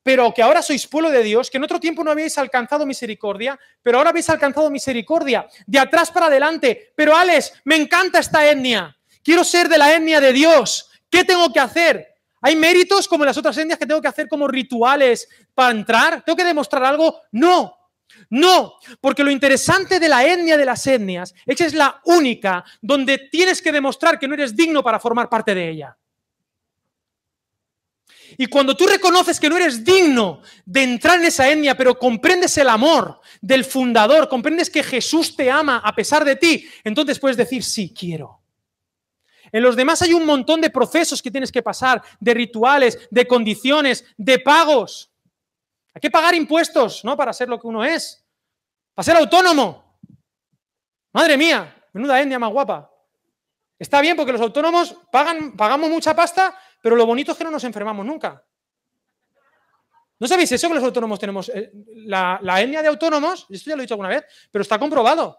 pero que ahora sois pueblo de Dios, que en otro tiempo no habéis alcanzado misericordia, pero ahora habéis alcanzado misericordia, de atrás para adelante. Pero Alex, me encanta esta etnia, quiero ser de la etnia de Dios, ¿qué tengo que hacer? ¿Hay méritos como en las otras etnias que tengo que hacer como rituales para entrar? ¿Tengo que demostrar algo? No, no, porque lo interesante de la etnia de las etnias es que es la única donde tienes que demostrar que no eres digno para formar parte de ella. Y cuando tú reconoces que no eres digno de entrar en esa etnia, pero comprendes el amor del fundador, comprendes que Jesús te ama a pesar de ti, entonces puedes decir, sí, quiero. En los demás hay un montón de procesos que tienes que pasar, de rituales, de condiciones, de pagos. Hay que pagar impuestos, ¿no? Para ser lo que uno es. Para ser autónomo. Madre mía, menuda etnia más guapa. Está bien porque los autónomos pagan, pagamos mucha pasta pero lo bonito es que no nos enfermamos nunca. ¿No sabéis eso que los autónomos tenemos? eh, La, la etnia de autónomos, esto ya lo he dicho alguna vez, pero está comprobado.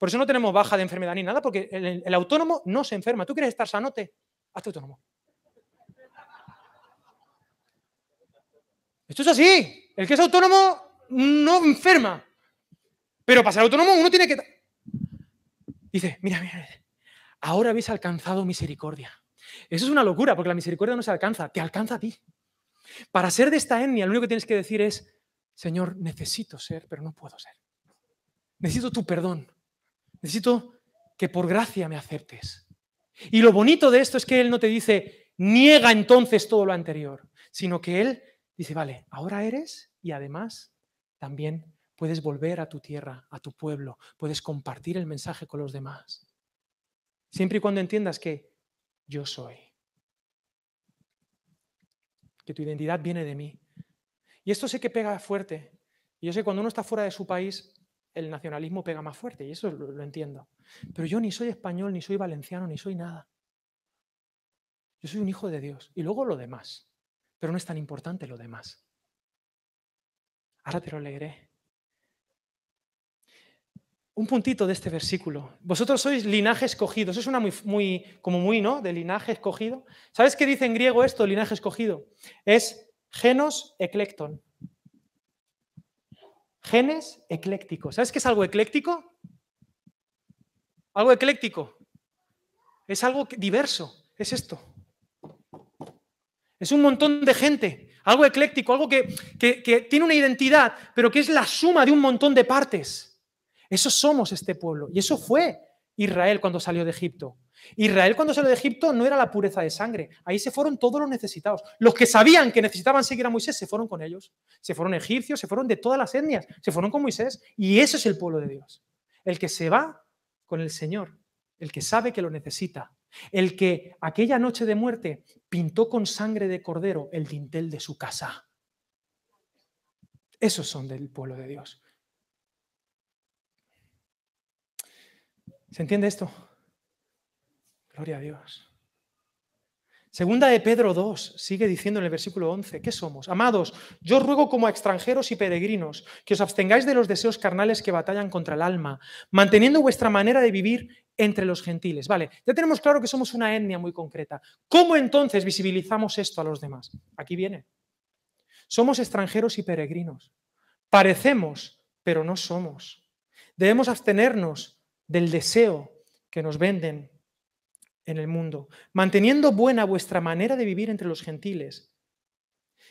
Por eso no tenemos baja de enfermedad ni nada, porque el, autónomo no se enferma. ¿Tú quieres estar sanote? Hazte autónomo. Esto es así. El que es autónomo no enferma. Pero para ser autónomo uno tiene que... Dice, mira, mira, ahora habéis alcanzado misericordia. Eso es una locura, porque la misericordia no se alcanza, te alcanza a ti. Para ser de esta etnia, lo único que tienes que decir es, Señor, necesito ser, pero no puedo ser. Necesito tu perdón. Necesito que por gracia me aceptes. Y lo bonito de esto es que Él no te dice, niega entonces todo lo anterior, sino que Él dice, vale, ahora eres y además también puedes volver a tu tierra, a tu pueblo, puedes compartir el mensaje con los demás. Siempre y cuando entiendas que yo soy. Que tu identidad viene de mí. Y esto sé que pega fuerte. Y yo sé que cuando uno está fuera de su país, el nacionalismo pega más fuerte, y eso lo, entiendo. Pero yo ni soy español, ni soy valenciano, ni soy nada. Yo soy un hijo de Dios. Y luego lo demás. Pero no es tan importante lo demás. Ahora te lo leeré. Un puntito de este versículo. Vosotros sois linaje escogido. Es una muy, muy, como muy, ¿no? De linaje escogido. ¿Sabes qué dice en griego esto, linaje escogido? Es genos eclecton. Genes eclécticos. ¿Sabes qué es algo ecléctico? Algo ecléctico. Es algo diverso. Es esto. Es un montón de gente. Algo ecléctico, algo que, que- que tiene una identidad, pero que es la suma de un montón de partes. Eso somos este pueblo. Y eso fue Israel cuando salió de Egipto. Israel cuando salió de Egipto no era la pureza de sangre. Ahí se fueron todos los necesitados. Los que sabían que necesitaban seguir a Moisés se fueron con ellos. Se fueron egipcios, se fueron de todas las etnias. Se fueron con Moisés. Y ese es el pueblo de Dios. El que se va con el Señor. El que sabe que lo necesita. El que aquella noche de muerte pintó con sangre de cordero el dintel de su casa. Esos son del pueblo de Dios. ¿Se entiende esto? Gloria a Dios. Segunda de Pedro 2 sigue diciendo en el versículo 11, ¿qué somos? Amados, yo ruego como a extranjeros y peregrinos que os abstengáis de los deseos carnales que batallan contra el alma, manteniendo vuestra manera de vivir entre los gentiles. Vale, ya tenemos claro que somos una etnia muy concreta. ¿Cómo entonces visibilizamos esto a los demás? Aquí viene. Somos extranjeros y peregrinos. Parecemos, pero no somos. Debemos abstenernos del deseo que nos venden en el mundo, manteniendo buena vuestra manera de vivir entre los gentiles.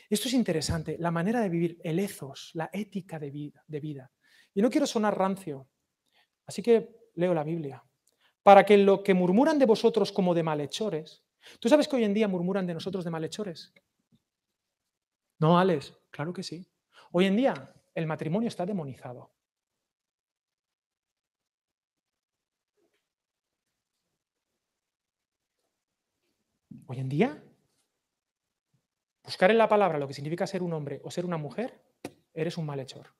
Esto es interesante, la manera de vivir, el ethos, la ética de vida. De vida. Y no quiero sonar rancio, así que leo la Biblia. Para que lo que murmuran de vosotros como de malhechores, ¿tú sabes que hoy en día murmuran de nosotros de malhechores? No, Alex, claro que sí. Hoy en día el matrimonio está demonizado. Hoy en día, buscar en la palabra lo que significa ser un hombre o ser una mujer, eres un malhechor.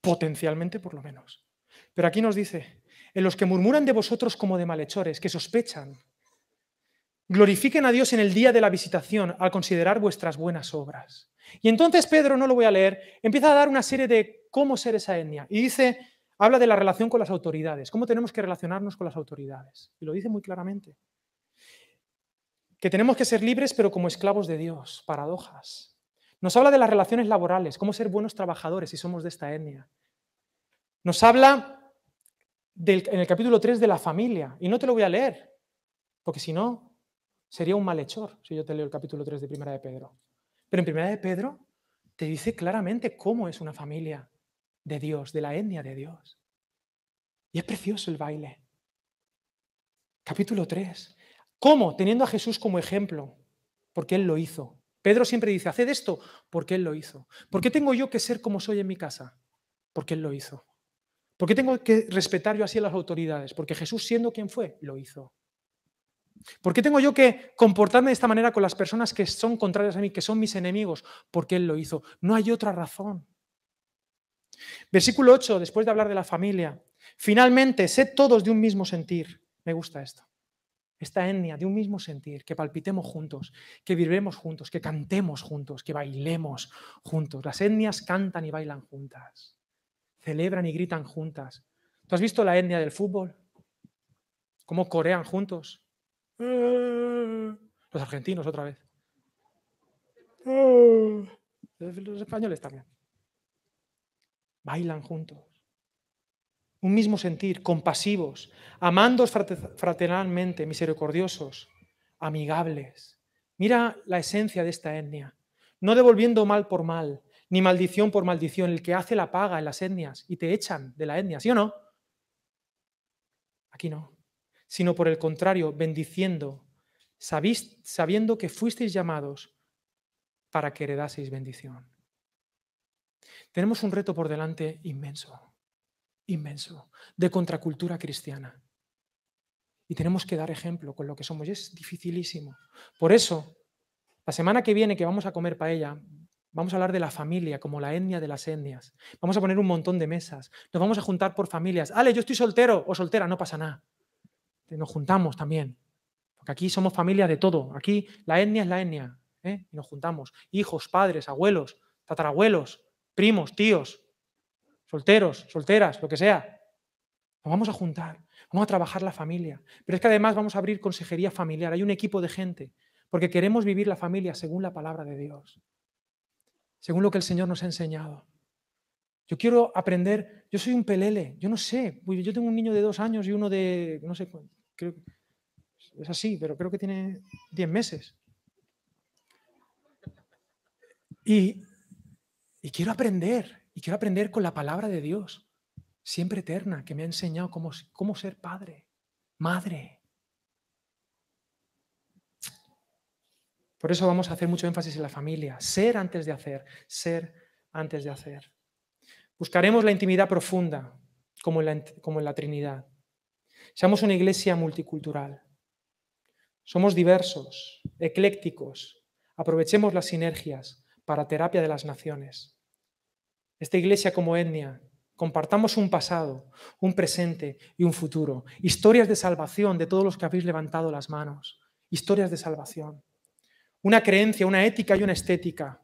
Potencialmente, por lo menos. Pero aquí nos dice, en los que murmuran de vosotros como de malhechores, que sospechan, glorifiquen a Dios en el día de la visitación al considerar vuestras buenas obras. Y entonces Pedro, no lo voy a leer, empieza a dar una serie de cómo ser esa etnia. Y dice, habla de la relación con las autoridades, cómo tenemos que relacionarnos con las autoridades. Y lo dice muy claramente. Que tenemos que ser libres pero como esclavos de Dios, paradojas. Nos habla de las relaciones laborales, cómo ser buenos trabajadores si somos de esta etnia. Nos habla en el capítulo 3 de la familia, y no te lo voy a leer, porque si no, sería un malhechor si yo te leo el capítulo 3 de Primera de Pedro. Pero en Primera de Pedro te dice claramente cómo es una familia de Dios, de la etnia de Dios. Y es precioso el baile. Capítulo 3. ¿Cómo? Teniendo a Jesús como ejemplo, porque Él lo hizo. Pedro siempre dice, haced esto porque Él lo hizo. ¿Por qué tengo yo que ser como soy en mi casa? Porque Él lo hizo. ¿Por qué tengo que respetar yo así a las autoridades? Porque Jesús, siendo quien fue, lo hizo. ¿Por qué tengo yo que comportarme de esta manera con las personas que son contrarias a mí, que son mis enemigos? Porque Él lo hizo. No hay otra razón. Versículo 8, después de hablar de la familia. Finalmente, sed todos de un mismo sentir. Me gusta esto. esta etnia de un mismo sentir, que palpitemos juntos, que vibremos juntos, que cantemos juntos, que bailemos juntos. Las etnias cantan y bailan juntas, celebran y gritan juntas. ¿Tú has visto la etnia del fútbol? ¿Cómo corean juntos? Los argentinos otra vez. Los españoles también. Bailan juntos. Un mismo sentir, compasivos, amándos fraternalmente, misericordiosos, amigables. Mira la esencia de esta etnia. No devolviendo mal por mal, ni maldición por maldición. El que hace la paga en las etnias y te echan de la etnia, ¿sí o no? Aquí no. Sino por el contrario, bendiciendo, sabiendo que fuisteis llamados para que heredaseis bendición. Tenemos un reto por delante inmenso, inmenso, de contracultura cristiana. Y tenemos que dar ejemplo con lo que somos. Y es dificilísimo. Por eso, la semana que viene que vamos a comer paella, vamos a hablar de la familia como la etnia de las etnias. Vamos a poner un montón de mesas. Nos vamos a juntar por familias. Ale, yo estoy soltero o soltera, no pasa nada. Nos juntamos también. Porque aquí somos familia de todo. Aquí la etnia es la etnia. ¿eh? Y nos juntamos. Hijos, padres, abuelos, tatarabuelos, primos, tíos, solteros, solteras, lo que sea. Nos vamos a juntar. Vamos a trabajar la familia. Pero es que además vamos a abrir consejería familiar. Hay un equipo de gente. Porque queremos vivir la familia según la palabra de Dios. Según lo que el Señor nos ha enseñado. Yo quiero aprender, yo soy un pelele, yo no sé, yo tengo un niño de dos años y uno de, no sé, creo, es así, pero creo que tiene diez meses. Y, quiero aprender, y quiero aprender con la palabra de Dios, siempre eterna, que me ha enseñado cómo, cómo ser padre, madre. Por eso vamos a hacer mucho énfasis en la familia. Ser antes de hacer, ser antes de hacer. Buscaremos la intimidad profunda, como en la, como en la Trinidad. Seamos una iglesia multicultural. Somos diversos, eclécticos. Aprovechemos las sinergias para terapia de las naciones. Esta iglesia como etnia, compartamos un pasado, un presente y un futuro. Historias de salvación de todos los que habéis levantado las manos. Historias de salvación. Una creencia, una ética y una estética.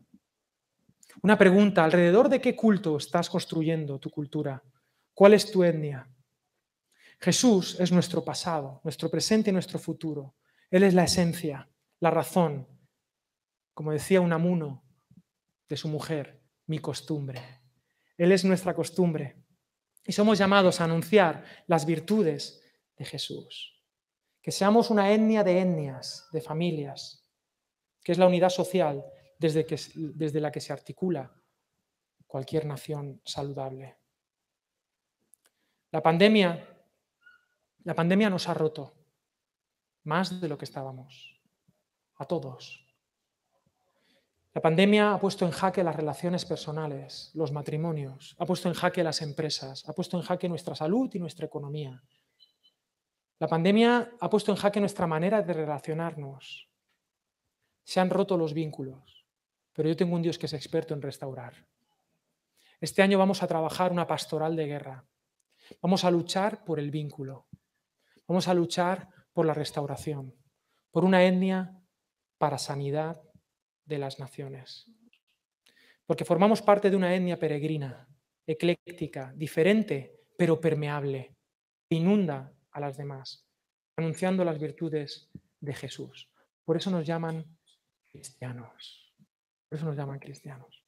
Una pregunta, ¿alrededor de qué culto estás construyendo tu cultura? ¿Cuál es tu etnia? Jesús es nuestro pasado, nuestro presente y nuestro futuro. Él es la esencia, la razón. Como decía un amuno, de su mujer, mi costumbre. Él es nuestra costumbre. Y somos llamados a anunciar las virtudes de Jesús. Que seamos una etnia de etnias, de familias, que es la unidad social desde, que, desde la que se articula cualquier nación saludable. La pandemia, la pandemia nos ha roto más de lo que estábamos, a todos. La pandemia ha puesto en jaque las relaciones personales, los matrimonios, ha puesto en jaque las empresas, ha puesto en jaque nuestra salud y nuestra economía. La pandemia ha puesto en jaque nuestra manera de relacionarnos. Se han roto los vínculos, pero yo tengo un Dios que es experto en restaurar. Este año vamos a trabajar una pastoral de guerra. Vamos a luchar por el vínculo. Vamos a luchar por la restauración, por una etnia para sanidad de las naciones. Porque formamos parte de una etnia peregrina, ecléctica, diferente, pero permeable, que inunda a las demás, anunciando las virtudes de Jesús. Por eso nos llaman cristianos. Por eso nos llaman cristianos.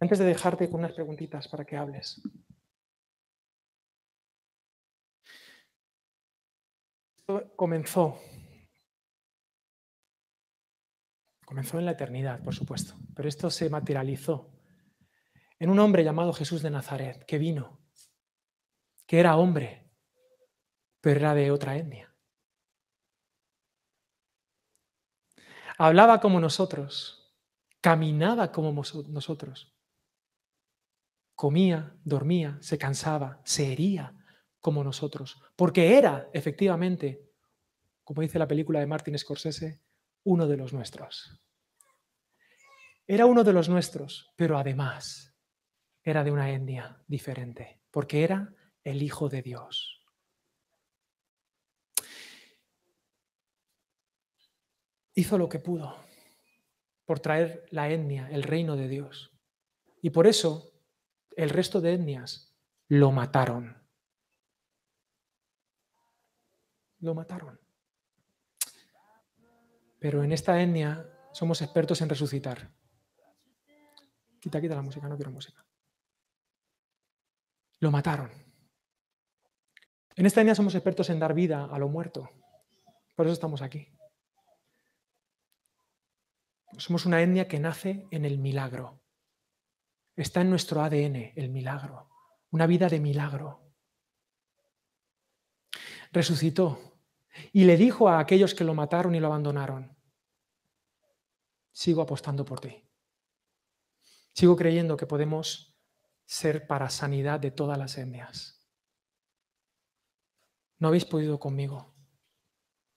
Antes de dejarte con unas preguntitas para que hables. comenzó Comenzó en la eternidad, por supuesto, pero esto se materializó en un hombre llamado Jesús de Nazaret, que vino, que era hombre, pero era de otra etnia. Hablaba como nosotros, caminaba como nosotros, comía, dormía, se cansaba, se hería como nosotros, porque era efectivamente, como dice la película de Martin Scorsese, uno de los nuestros. Era uno de los nuestros, pero además era de una etnia diferente, porque era el Hijo de Dios. hizo lo que pudo por traer la etnia, el reino de Dios. Y por eso el resto de etnias lo mataron. Lo mataron. Pero en esta etnia somos expertos en resucitar. Quita, quita la música, no quiero música. Lo mataron. En esta etnia somos expertos en dar vida a lo muerto. Por eso estamos aquí. Somos una etnia que nace en el milagro. Está en nuestro ADN el milagro. Una vida de milagro. Resucitó y le dijo a aquellos que lo mataron y lo abandonaron, sigo apostando por ti. Sigo creyendo que podemos ser para sanidad de todas las etnias. No habéis podido conmigo.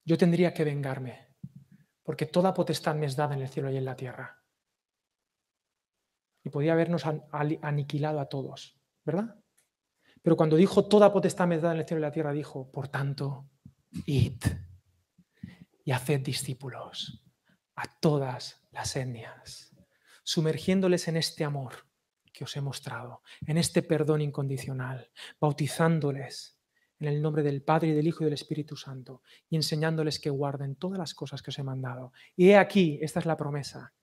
Yo tendría que vengarme, porque toda potestad me es dada en el cielo y en la tierra. Y podía habernos aniquilado a todos, ¿verdad? Pero cuando dijo toda potestad me es dada en el cielo y en la tierra, dijo, por tanto, id y haced discípulos a todas las etnias, sumergiéndoles en este amor que os he mostrado, en este perdón incondicional, bautizándoles en el nombre del Padre y del Hijo y del Espíritu Santo, y enseñándoles que guarden todas las cosas que os he mandado. Y he aquí, esta es la promesa,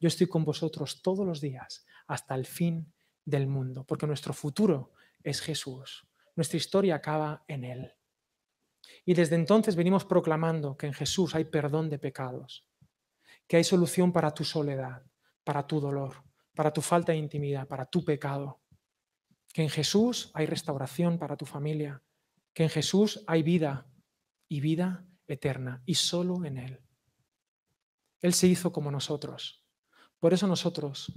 yo estoy con vosotros todos los días hasta el fin del mundo, porque nuestro futuro es Jesús, nuestra historia acaba en Él. Y desde entonces venimos proclamando que en Jesús hay perdón de pecados, que hay solución para tu soledad, para tu dolor, para tu falta de intimidad, para tu pecado, que en Jesús hay restauración para tu familia, que en Jesús hay vida y vida eterna, y solo en Él. Él se hizo como nosotros. Por eso nosotros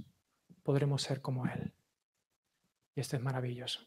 podremos ser como Él. Y esto es maravilloso.